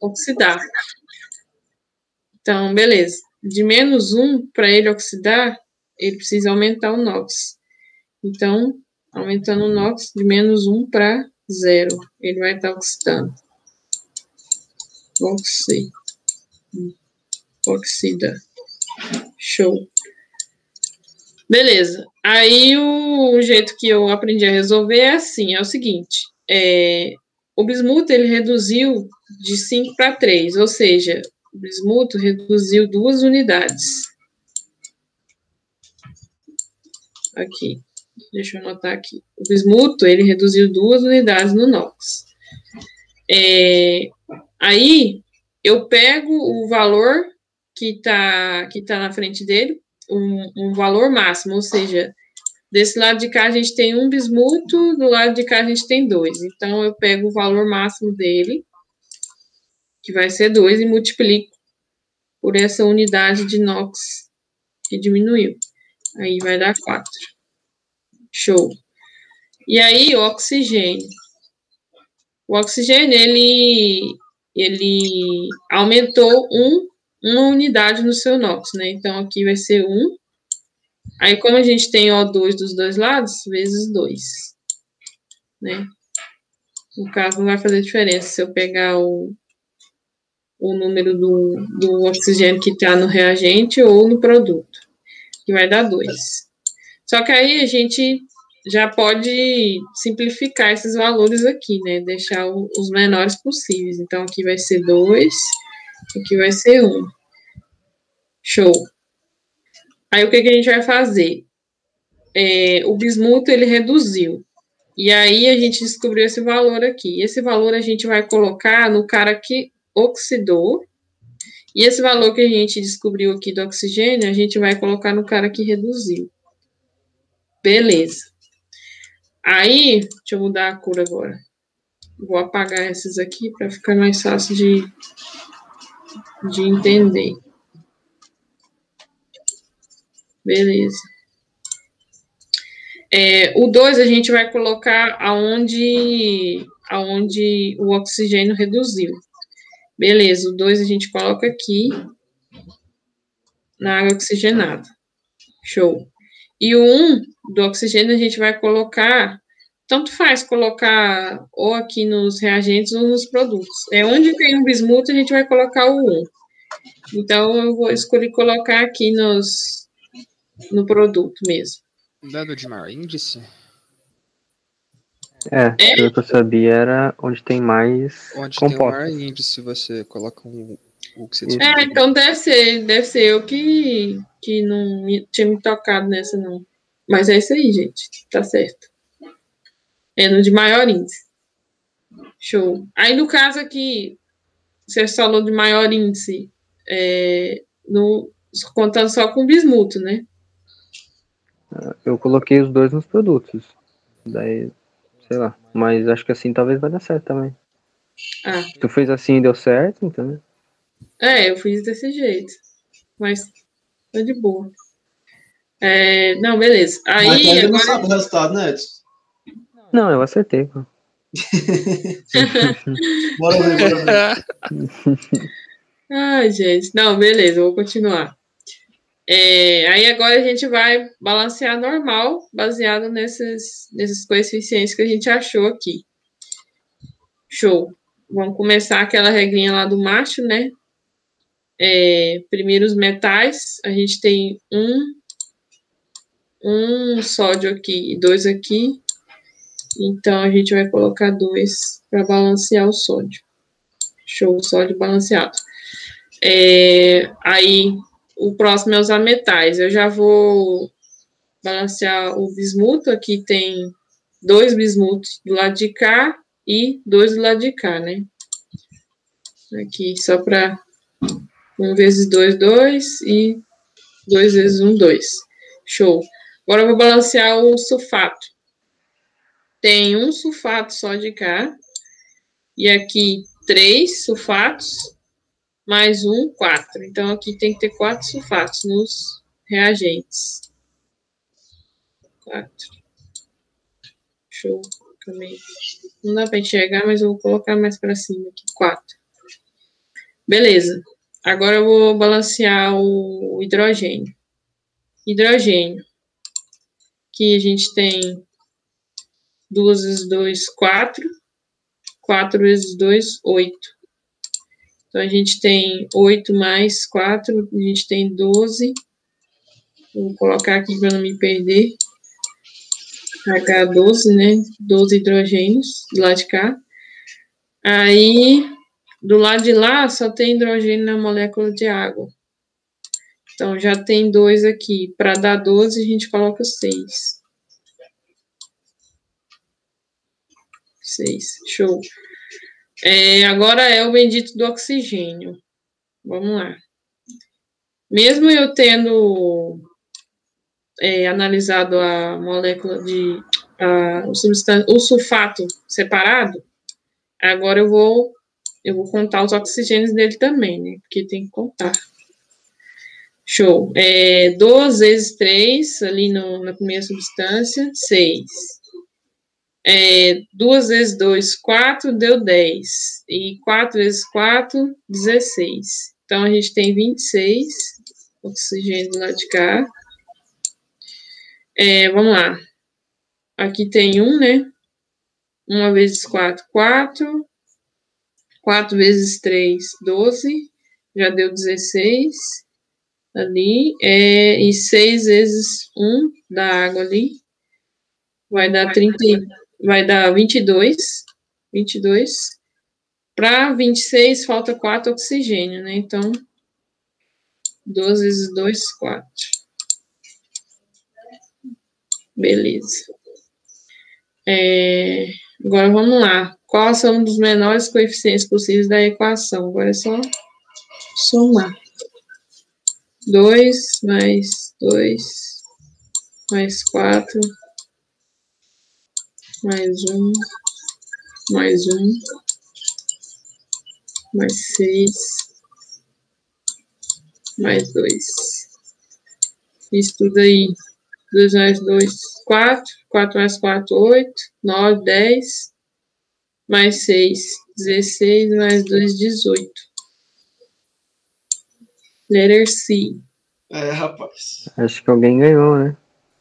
oxidar. Então, beleza. De menos um, para ele oxidar, ele precisa aumentar o NOx. Então, aumentando o NOx de menos um para zero, ele vai estar oxidando. Oxi. Oxida. Show. Beleza. Aí o jeito que eu aprendi a resolver é assim, é o seguinte, é, o bismuto ele reduziu de 5 para 3, ou seja, o bismuto reduziu duas unidades. Aqui. deixa eu anotar aqui. O bismuto, ele reduziu duas unidades no NOx. É, aí, eu pego o valor que está que tá na frente dele, um, um valor máximo, ou seja, desse lado de cá a gente tem um bismuto, do lado de cá a gente tem dois. Então, eu pego o valor máximo dele, que vai ser 2, e multiplico por essa unidade de NOx que diminuiu. Aí vai dar 4. Show. E aí, o oxigênio. O oxigênio, ele, ele aumentou um, uma unidade no seu NOx, né? Então, aqui vai ser 1. Aí, como a gente tem O2 dos dois lados, vezes 2. Né? No caso, não vai fazer diferença se eu pegar o, o número do, do oxigênio que está no reagente ou no produto, que vai dar 2. Só que aí a gente já pode simplificar esses valores aqui, né? Deixar os menores possíveis. Então, aqui vai ser 2, aqui vai ser 1. Um. Show. Aí, o que, que a gente vai fazer? É, o bismuto, ele reduziu. E aí, a gente descobriu esse valor aqui. Esse valor a gente vai colocar no cara que oxidou. E esse valor que a gente descobriu aqui do oxigênio, a gente vai colocar no cara que reduziu. Beleza. Aí, deixa eu mudar a cor agora. Vou apagar esses aqui para ficar mais fácil de, de entender. Beleza. É, o 2 a gente vai colocar aonde, aonde o oxigênio reduziu. Beleza, o 2 a gente coloca aqui na água oxigenada. Show. E o 1 um do oxigênio a gente vai colocar, tanto faz colocar ou aqui nos reagentes ou nos produtos. É onde tem um bismuto, a gente vai colocar o 1. Um. Então, eu vou escolher colocar aqui nos, no produto mesmo. Dado de maior índice? É, É? pelo que eu sabia era onde tem mais Onde tem o composta. maior índice, você coloca um, o que você descobriu. É, então deve ser, deve ser eu que, que não me- tinha me tocado nessa, não. Mas é isso aí, gente. Tá certo. É no de maior índice. Show. Aí, no caso aqui, você falou de maior índice, é, no, contando só com bismuto, né? Eu coloquei os dois nos produtos. Daí, sei lá. Mas acho que assim talvez vai dar certo também. Ah, tu fez assim e deu certo, então. é, eu fiz desse jeito. Mas tá de boa. É, não, beleza. Mas Aí, não agora. sabe o resultado, né, Edson? Não, eu acertei, pô. *laughs* Bora ver, bora ver. *laughs* Ai, gente. Não, beleza, vou continuar. É, aí agora a gente vai balancear normal, baseado nesses, nesses coeficientes que a gente achou aqui. Show. Vamos começar aquela regrinha lá do macho, né? É, primeiro os metais, a gente tem um, um sódio aqui e dois aqui. Então a gente vai colocar dois para balancear o sódio. Show, sódio balanceado. É, aí, o próximo é usar metais. Eu já vou balancear o bismuto. Aqui tem dois bismutos do lado de cá e dois do lado de cá, né? Aqui, só para um vezes dois, dois e dois vezes um, dois. Show. Agora eu vou balancear o sulfato. Tem um sulfato só de cá. E aqui, três sulfatos mais um, quatro. Então, aqui tem que ter quatro sulfatos nos reagentes. Quatro. Show. Não dá para enxergar, mas eu vou colocar mais para cima aqui. Quatro. Beleza. Agora eu vou balancear o hidrogênio. Hidrogênio. Aqui a gente tem duas vezes dois, quatro. Quatro vezes dois, oito. Então, a gente tem 8 mais 4, a gente tem 12. Vou colocar aqui para não me perder. H12, né? 12 hidrogênios do lado de cá. Aí, do lado de lá, só tem hidrogênio na molécula de água. Então, já tem dois aqui. Para dar 12, a gente coloca 6. 6, show. É, agora é o bendito do oxigênio. Vamos lá. Mesmo eu tendo é, analisado a molécula de a, o, o sulfato separado, agora eu vou eu vou contar os oxigênios dele também, né? Porque tem que contar. Show. É, 2 vezes 3, ali no, na primeira substância, 6. É, 2 vezes 2, 4, deu 10. E 4 vezes 4, 16. Então, a gente tem 26 oxigênio do lado de cá. É, vamos lá. Aqui tem 1, né? 1 vezes 4, 4. 4 vezes 3, 12. Já deu 16 ali. É, e 6 vezes 1 da água ali. Vai dar 30, vai dar 22. 22. Para 26 falta 4 oxigênio, né? Então, 12 vezes 2, 4. Beleza. É, agora vamos lá. Qual são os menores coeficientes possíveis da equação? Agora é só somar. 2 mais 2 mais 4 mais 1 mais 1 mais 6 mais 2. Isso tudo aí. 2 mais 2, 4. 4 mais 4, 8. 9, 10. Mais 6, 16. Mais 2, 18. Letter C. É, rapaz. Acho que alguém ganhou, né?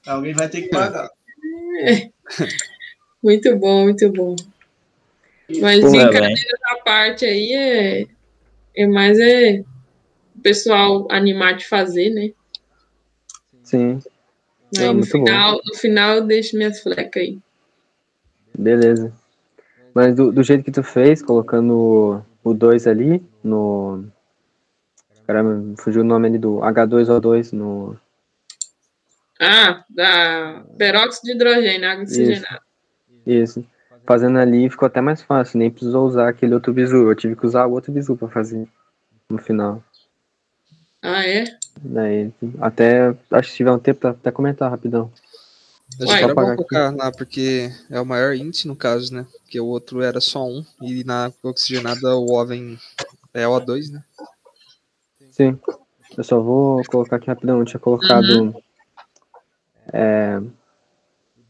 Alguém vai ter que pagar. É. *laughs* Muito bom, muito bom. Mas Pô, brincadeira da parte aí é, é mais é o pessoal animar de fazer, né? Sim, Aí Ah, no, muito bom. final, no final eu deixo minhas flecas aí. beleza. Mas do, do jeito que tu fez, colocando o 2 ali no. Caramba, fugiu o nome ali do H2O2 no. Ah, da peróxido de hidrogênio, água oxigenada. Isso. Fazendo ali ficou até mais fácil, nem precisou usar aquele outro bizu. Eu tive que usar o outro bizu pra fazer no final. Ah, é? Daí, até acho que tiver um tempo pra até comentar rapidão. Acho Uai, que era bom apagar aqui. colocar lá, porque é o maior índice no caso, né? Porque o outro era só um, e na oxigenada o O vem é O2, né? Sim. Eu só vou colocar aqui rapidão. Eu tinha colocado é,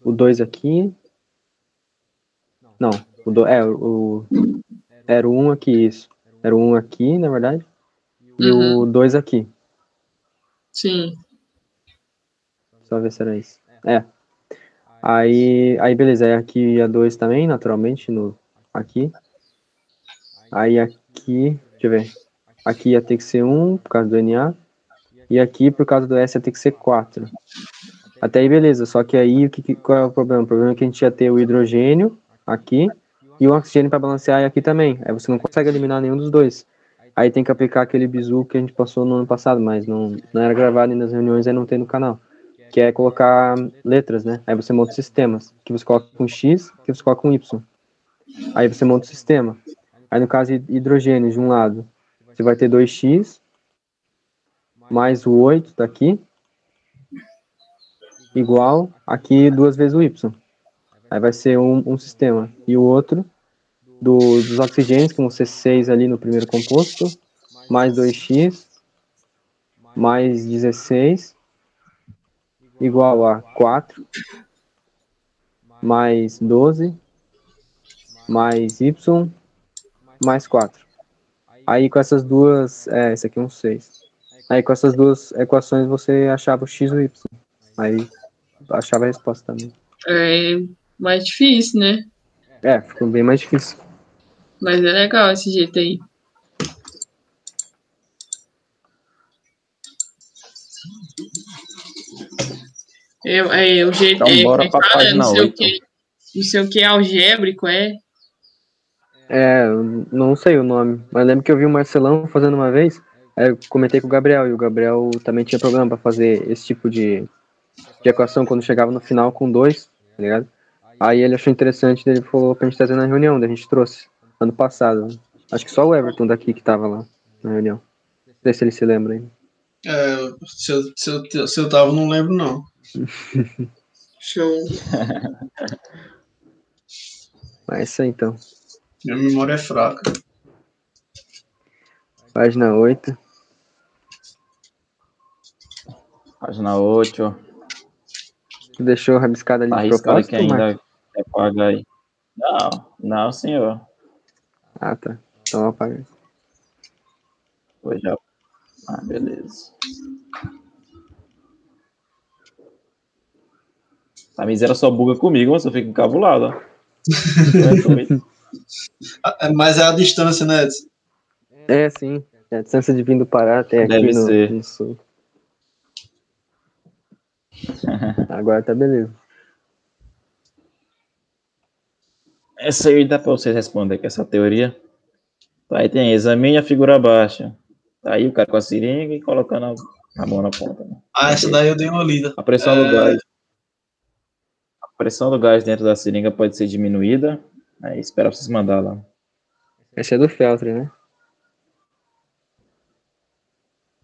o 2 aqui. Não, o do, é, o, era o 1 um aqui, isso. Era o 1 um aqui, na verdade. E o 2 aqui. Sim. Só ver se era isso. É. Aí, aí beleza, aí aqui ia 2 também, naturalmente, no, aqui. Aí aqui, deixa eu ver. Aqui ia ter que ser 1 um, por causa do NA. E aqui, por causa do S, ia ter que ser 4. Até aí, beleza. Só que aí, o que, que- qual é o problema? O problema é que a gente ia ter o hidrogênio aqui e o oxigênio para balancear aqui também. Aí você não consegue eliminar nenhum dos dois. Aí tem que aplicar aquele bizu que a gente passou no ano passado, mas não, não era gravado e nas reuniões aí não tem no canal. Que é colocar letras, né? Aí você monta sistemas. Que você coloca com X, que você coloca com Y. Aí você monta o sistema. Aí no caso hidrogênio, de um lado, você vai ter 2x mais o 8 daqui igual aqui duas vezes o y. Aí vai ser um, um sistema. E o outro do, dos oxigênios, que vão ser 6 ali no primeiro composto, mais 2x, mais 16, igual a 4, mais 12, mais y, mais 4. Aí com essas duas, é, esse aqui é um 6. Aí com essas duas equações você achava o x e o y. Aí achava a resposta também. É mais difícil, né? É, ficou bem mais difícil. Mas é legal esse jeito aí. É, é o jeito. Então, é, bora é, pra fala, página não sei o oito. que. Não sei o que algébrico, é. É, eu não sei o nome, mas lembro que eu vi o Marcelão fazendo uma vez. Aí eu comentei com o Gabriel, e o Gabriel também tinha programa pra fazer esse tipo de, de equação quando chegava no final com dois, tá ligado? Aí ele achou interessante, ele falou pra gente trazer na reunião, daí a gente trouxe, ano passado. Acho que só o Everton daqui que tava lá na reunião. Não sei se ele se lembra ainda. É, se, eu, se, eu, se eu tava, não lembro, não. *laughs* Show. Mas é isso aí então. Minha memória é fraca. Página 8. Página 8. Tu deixou rabiscada ali Tá de arriscado aqui propósito, ainda. Pagar aí? Não, não, senhor. Ah, tá. Então apaga. Foi já. Ah, beleza. A miséria só buga comigo, mas eu fico encabulado, ó. É é, Mas é a distância, né, Edson? É, sim. É a distância de vir do Pará até aqui Deve no, ser. no sul. *laughs* Agora tá beleza. Essa aí dá pra vocês responder com essa teoria. Tá, Aí tem, examine a figura baixa. Tá aí o cara com a seringa e colocando a, a mão na ponta. né? Ah, essa daí eu dei uma lida. A pressão É. do gás. A pressão do gás dentro da seringa pode ser diminuída. Aí espera pra vocês mandar lá. Esse é do Feltre, né?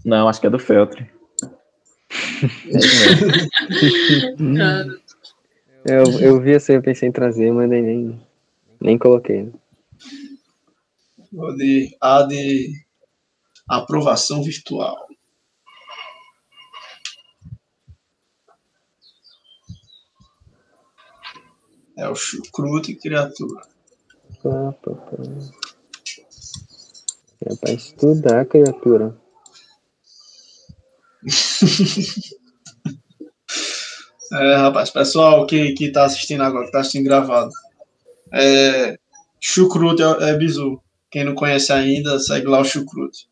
Não, acho que é do Feltre. É *laughs* Eu, eu vi essa aí, eu pensei em trazer, mas nem, nem, coloquei. né? Vou de, a de aprovação virtual. É o chucrute criatura. Pá. É pra estudar, criatura. *laughs* É, rapaz, pessoal que, que tá assistindo agora, que tá assistindo gravado. É, chucrute é, é bizu. Quem não conhece ainda, segue lá o chucrute.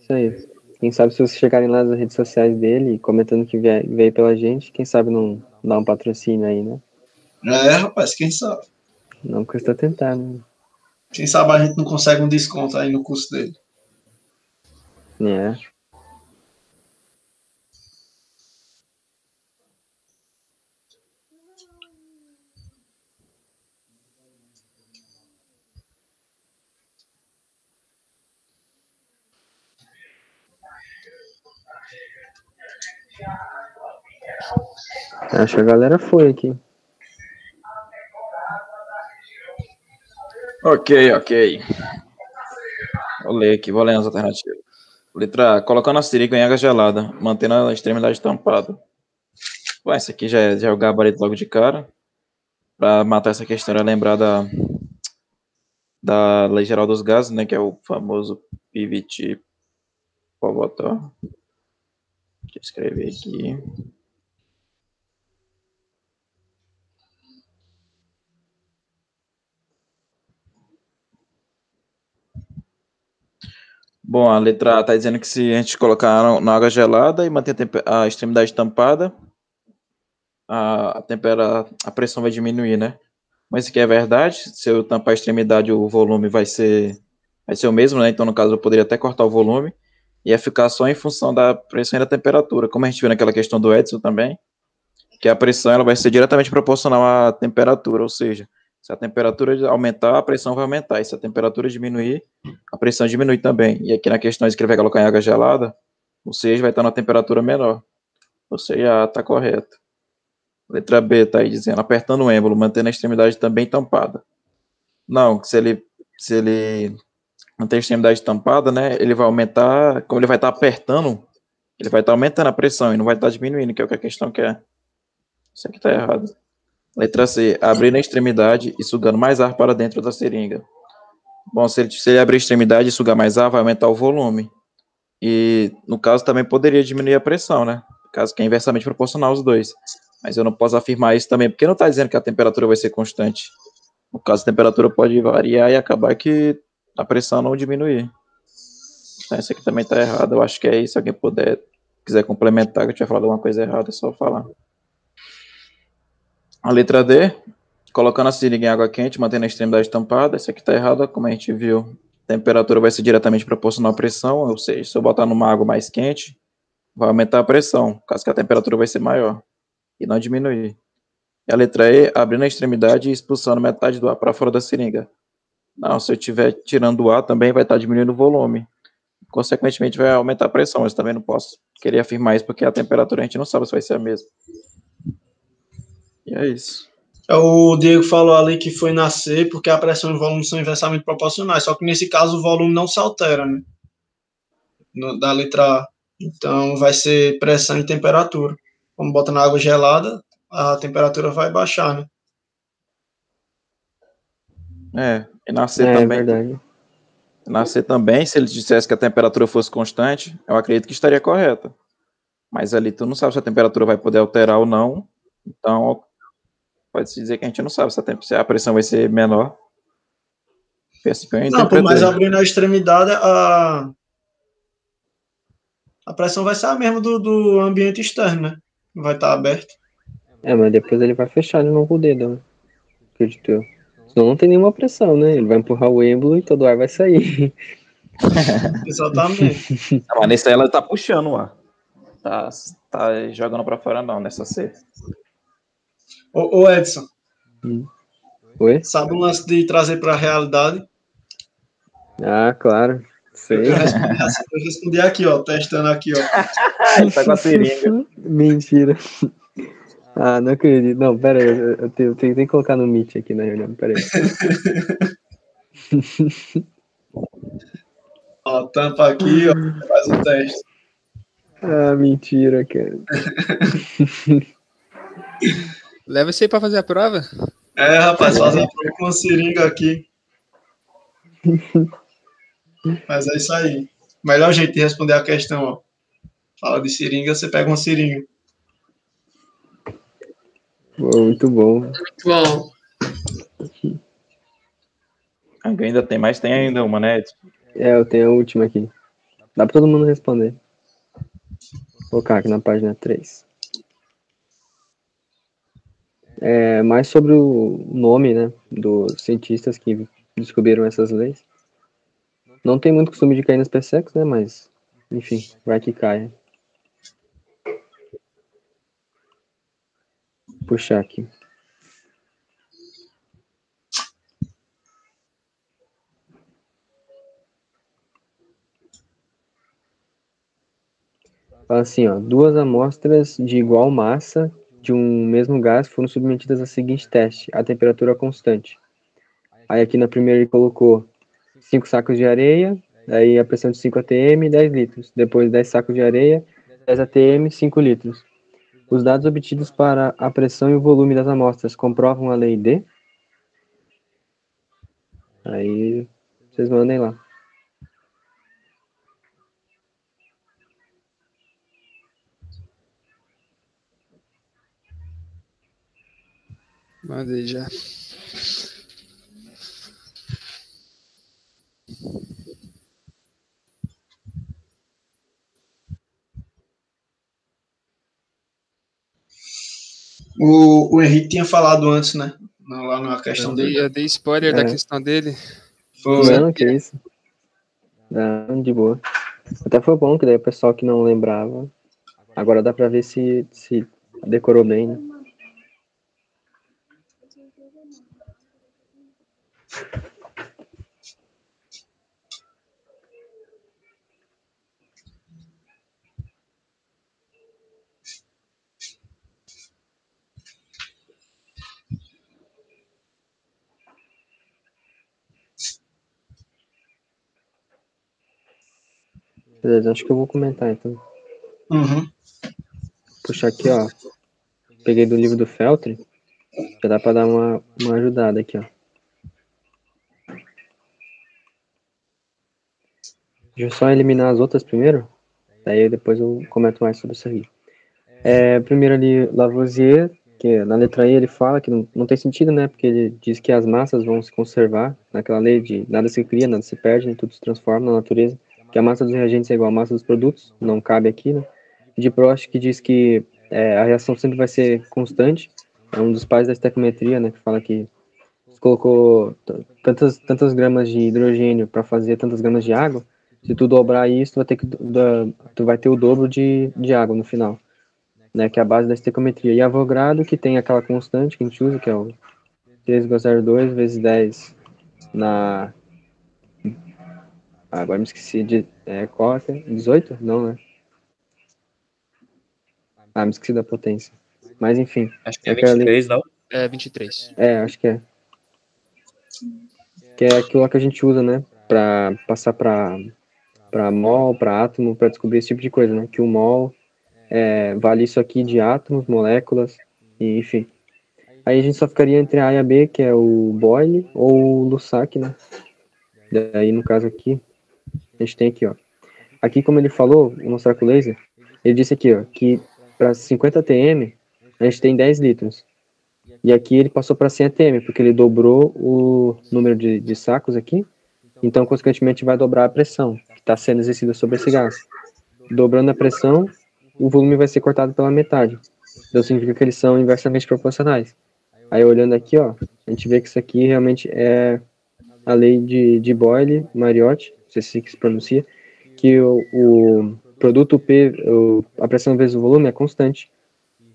Isso aí. Quem sabe se vocês chegarem lá nas redes sociais dele, comentando que veio pela gente, quem sabe não dá um patrocínio aí, né? É, rapaz, quem sabe? Não custa tentar, né? Quem sabe a gente não consegue um desconto aí no curso dele. É. Acho que a galera foi aqui. Ok, ok. Vou ler aqui, vou ler as alternativas. Letra A, colocando a seringa em água gelada, mantendo a extremidade tampada. Bom, essa aqui já é, já é o gabarito logo de cara. Para matar essa questão, é lembrar da, da Lei Geral dos Gases, né, que é o famoso. Vou botar. Deixa eu escrever aqui. Bom, a letra A está dizendo que se a gente colocar na- água gelada e manter a, a extremidade tampada, a, a, tempera, a pressão vai diminuir, né? Mas isso aqui é verdade. Se eu tampar a extremidade, o volume vai ser, vai ser o mesmo, né? Então, no caso, eu poderia até cortar o volume e ia ficar só em função da pressão e da temperatura, como a gente viu naquela questão do Edson também, que a pressão ela vai ser diretamente proporcional à temperatura, ou seja, se a temperatura aumentar, a pressão vai aumentar, e se a temperatura diminuir, a pressão diminui também. E aqui na questão ele vai colocar em água gelada, ou seja, vai estar na temperatura menor. Ou seja, está correto. Letra B está aí dizendo, apertando o êmbolo, mantendo a extremidade também tampada. Não, se ele, se ele manter a extremidade tampada, né, ele vai aumentar, como ele vai estar apertando, ele vai estar aumentando a pressão e não vai estar diminuindo, que é o que a questão quer. Isso aqui está errado. Letra C, abrir a extremidade e sugando mais ar para dentro da seringa. Bom, se ele, se ele abrir a extremidade e sugar mais ar, vai aumentar o volume. E, no caso, também poderia diminuir a pressão, né? Caso que é inversamente proporcional aos dois. Mas eu não posso afirmar isso também, porque não está dizendo que a temperatura vai ser constante. No caso, a temperatura pode variar e acabar que a pressão não diminuir. Então, isso aqui também está errado. Eu acho que é isso. Se alguém puder, quiser complementar, que eu tiver falado alguma coisa errada, é só falar. A letra D, colocando a seringa em água quente, mantendo a extremidade tampada. Isso aqui está errado, como a gente viu. A temperatura vai ser diretamente proporcional à pressão, ou seja, se eu botar numa água mais quente, vai aumentar a pressão, caso que a temperatura vai ser maior e não diminuir. E a letra E, abrindo a extremidade e expulsando metade do ar para fora da seringa. Não, se eu estiver tirando o ar, também vai estar diminuindo o volume. Consequentemente, vai aumentar a pressão, mas também não posso querer afirmar isso, porque a temperatura a gente não sabe se vai ser a mesma. E é isso. O Diego falou ali que foi nascer porque a pressão e o volume são inversamente proporcionais, só que nesse caso o volume não se altera, né? No, da letra A. Então vai ser pressão e temperatura. Como bota na água gelada, a temperatura vai baixar, né? É, e nascer É, também. verdade. Nascer também, se ele dissesse que a temperatura fosse constante, eu acredito que estaria correta. Mas ali tu não sabe se a temperatura vai poder alterar ou não. Então, pode-se dizer que a gente não sabe se a, temp- se a pressão vai ser menor. Assim Não, interpretei. mas abrindo a extremidade, a, a pressão vai ser a mesma do, do ambiente externo, né? Vai estar aberto. É, mas depois ele vai fechar de novo o dedo, né? Acredito eu. Senão não tem nenhuma pressão, né? Ele vai empurrar o êmbolo e todo o ar vai sair. *laughs* *laughs* Exatamente. Não, mas nesse aí ela tá puxando o ar. Tá, tá jogando pra fora não, nessa C. ô, ô, Edson, Oi? sabe o lance de trazer para a realidade? Ah, claro. Sei. Eu respondi, assim, eu respondi aqui, ó, testando aqui, ó. Ele *laughs* tá com a seringa. Mentira. Ah, não acredito. Não, pera aí. Eu, eu tenho, eu tenho que colocar no Meet aqui na reunião. Pera aí. *laughs* Ó, tampa aqui, ó, faz o teste. Ah, mentira, cara. *laughs* Leva isso aí pra fazer a prova. É, rapaz, faz a prova com uma seringa aqui. Mas é isso aí. Melhor jeito de responder a questão, ó. Fala de seringa, você pega uma seringa. Pô, muito bom. Bom, Ainda tem mais, tem ainda uma, né? É, eu tenho a última aqui. Dá pra todo mundo responder. Vou colocar aqui na página 3. É, mais sobre o nome, né, dos cientistas que descobriram essas leis. Não tem muito costume de cair nas PSEX, né, mas, enfim, vai que cai. Puxar aqui. Assim, ó, duas amostras de igual massa de um mesmo gás foram submetidas ao seguinte teste, a temperatura constante. Aí aqui na primeira ele colocou 5 sacos de areia, aí a pressão de 5 atm, 10 litros. Depois 10 sacos de areia, 10 atm, 5 litros. Os dados obtidos para a pressão e o volume das amostras comprovam a lei D? Aí vocês mandem lá. Mandei já. O, o Henrique tinha falado antes, né? Lá na questão Eu dele. dei, eu dei spoiler da É. questão dele. Foi. Não, que isso. Não, de boa. Até foi bom que daí o pessoal que não lembrava. Agora dá pra ver se, se decorou bem, né? Beleza, acho que eu vou comentar então. Uhum. Puxar aqui, ó. Peguei do livro do Feltri. Já dá pra dar uma, uma ajudada aqui, ó. Deixa eu só eliminar as outras primeiro. Daí depois eu comento mais sobre isso aí. É, primeiro ali, Lavoisier, que na letra E ele fala que não, não tem sentido, né? Porque ele diz que as massas vão se conservar naquela lei de nada se cria, nada se perde, tudo se transforma na natureza. Que a massa dos reagentes é igual à massa dos produtos, não cabe aqui, né? De Prost, que diz que é, a reação sempre vai ser constante. É um dos pais da estequiometria, né? Que fala que colocou tantas, tantas gramas de hidrogênio para fazer tantas gramas de água, se tu dobrar isso, tu vai ter, que, tu vai ter o dobro de, de água no final. né, que é a base da estequiometria. E Avogadro, que tem aquela constante que a gente usa, que é o 3,02 vezes 10 na... Ah, agora me esqueci de... É, qual é? 18? Não, né? Ah, me esqueci da potência. Mas enfim. Acho que é Eu quero 23, não? É 23. É, acho que é. Que é aquilo lá que a gente usa, né? Pra passar pra, pra mol, pra átomo, pra descobrir esse tipo de coisa, né? Que o mol é, vale isso aqui de átomos, moléculas, e, enfim. Aí a gente só ficaria entre A e a B, que é o Boyle ou o Lussac, né? Daí, no caso aqui, a gente tem aqui, ó. Aqui, como ele falou, vou mostrar com o laser, ele disse aqui, ó, que para 50 TM, a gente tem 10 litros. E aqui ele passou para 100 atm, porque ele dobrou o número de, de sacos aqui, então, consequentemente, vai dobrar a pressão que está sendo exercida sobre esse gás. Dobrando a pressão, o volume vai ser cortado pela metade. Então, significa que eles são inversamente proporcionais. Aí, olhando aqui, ó, a gente vê que isso aqui realmente é a lei de, de Boyle, Mariotti, não sei se que se pronuncia, que o, o produto P, o, a pressão vezes o volume é constante.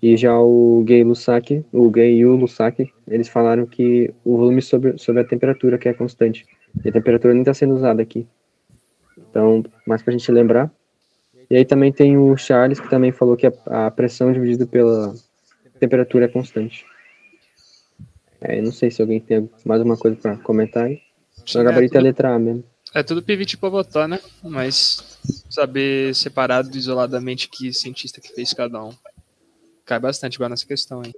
E já o Gay Lussac, o Gay e o Lussac, eles falaram que o volume sobre, sobre a temperatura que é constante. E a temperatura nem está sendo usada aqui. Então, mais para a gente lembrar. E aí também tem o Charles, que também falou que a, a pressão dividida pela temperatura é constante. É, não sei se alguém tem mais alguma coisa para comentar aí. É, gabarito é tudo, letra A mesmo. É tudo pivete pra votar, né? Mas saber separado isoladamente que cientista que fez cada um. Cai bastante igual nessa questão aí.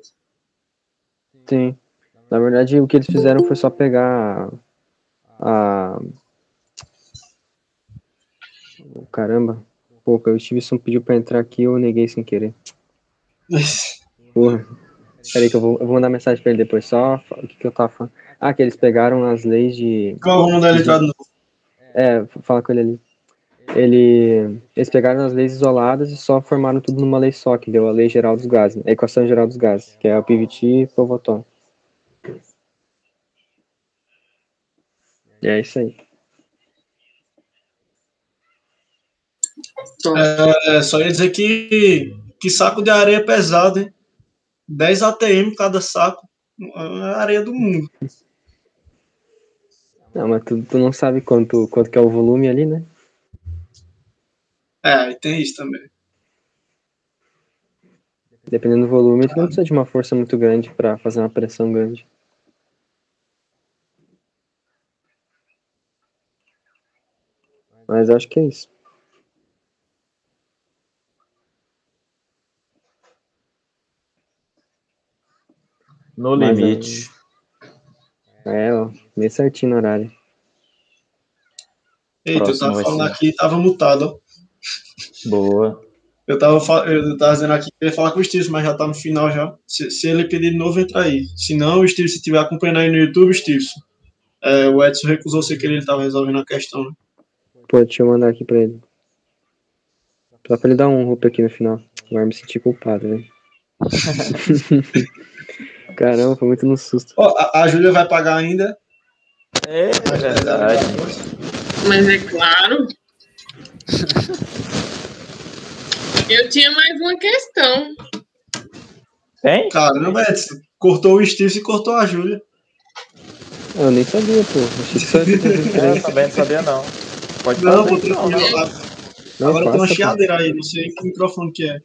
Sim. Na verdade, o que eles fizeram foi só pegar a. Oh, Caramba. Pô, o Stevenson pediu pra entrar aqui eu neguei sem querer. *laughs* Porra. Peraí que eu vou, eu vou mandar mensagem pra ele depois. Só o que, que eu tava falando. Ah, que eles pegaram as leis de. Qual vou mandar ele entrar de novo? É, fala com ele ali. Ele, eles pegaram as leis isoladas e só formaram tudo numa lei só, que deu a lei geral dos gases, a equação geral dos gases, que é o PVT por Voton. E é isso aí. É, só ia dizer que, que saco de areia é pesado, hein? 10 ATM cada saco. É a areia do mundo. Não, mas tu, tu não sabe quanto, quanto que é o volume ali, né? É, e tem isso também. Dependendo do volume, tu não precisa de uma força muito grande para fazer uma pressão grande. Mas eu acho que é isso. No Mas, limite. É, ó, bem certinho no horário. Eita, eu tava falando ser. aqui, tava mutado, ó. Boa. Eu tava, eu tava dizendo aqui que eu ia falar com o Steve, mas já tá no final já. Se, se ele pedir de novo, entra aí. Se não, o Steve, se estiver acompanhando aí no YouTube, Steve. É, o Edson recusou ser que ele tava resolvendo a questão. né? Pô, deixa eu mandar aqui pra ele. Só pra ele dar um roupa aqui no final. Agora eu me senti culpado, velho. *laughs* Caramba, foi muito no susto. Ó, a, a Júlia vai pagar ainda. É verdade. Mas é claro. Eu tinha mais uma questão. Tem? Caramba, Edson. Cortou o Steve e cortou a Júlia. Eu nem sabia, pô. Achei que só É, *laughs* também não sabia não. Pode Não, fazer, não. Não, Agora tem uma passa, pô. chiadeira aí, não sei que microfone que é.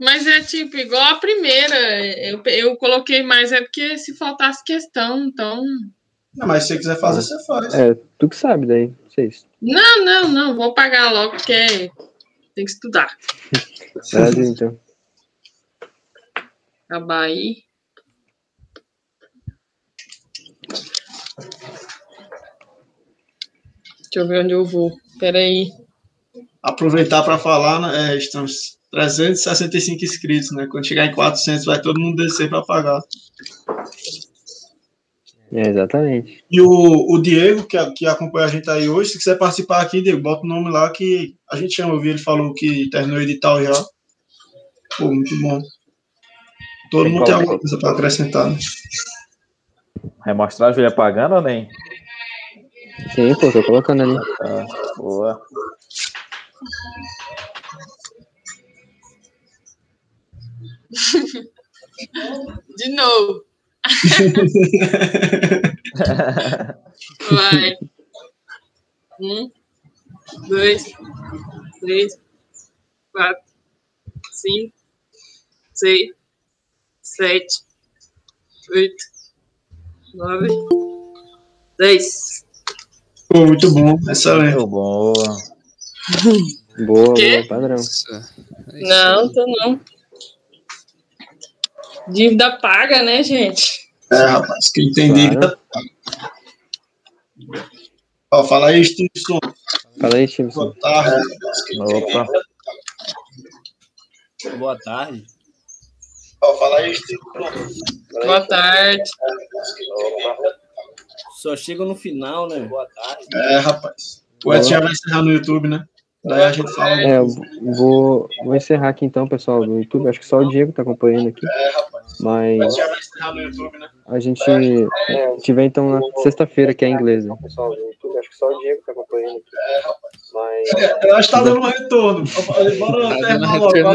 Mas é tipo igual a primeira. Eu, eu coloquei mais, é porque se faltasse questão, então. Não, mas se você quiser fazer, você faz. É, tu que sabe daí. Não sei isso. Não, não, não, vou pagar logo, porque tem que estudar. *laughs* Brasil, então. Acabar aí. Deixa eu ver onde eu vou. Peraí. Aproveitar para falar, né, é, estamos 365 inscritos, né? Quando chegar em 400, vai todo mundo descer para pagar. É, exatamente. E o, o Diego, que, que acompanha a gente aí hoje, se quiser participar aqui, Diego, bota o nome lá que a gente chama. Eu vi, ele falou que terminou o edital já. Pô, muito bom. Todo Tem mundo tem alguma coisa para acrescentar. Né? Mostrar a Júlia pagando ou nem? Sim, pô, tô colocando ali. Tá, boa. *laughs* De novo. *laughs* Vai. Um, dois, três, quatro, cinco, seis, sete, oito, nove, dez. Pô, muito bom. Excelente. Muito boa. *laughs* Boa, boa, padrão. É isso Não, tô não. Dívida paga, né, gente? É, rapaz, quem tem dívida. Ó, fala aí, Stevenson. Fala aí, Stevenson. Boa tarde. Opa. Boa tarde. Ó, fala aí. Boa tarde. Só chega no final, né? Boa tarde. É, rapaz. O Edson já vai encerrar no YouTube, né? Daí a gente fala. É, eu vou, vou encerrar aqui então, pessoal, do YouTube. Acho que só o Diego tá acompanhando aqui. É, rapaz. Mas Edson já vai encerrar no YouTube, né? a gente tiver então na sexta-feira, que é inglês. Né? Pessoal do YouTube, acho que só o Diego tá acompanhando aqui. Mas Eu acho que tá dando um retorno. Bora Tá terminar logo. retorno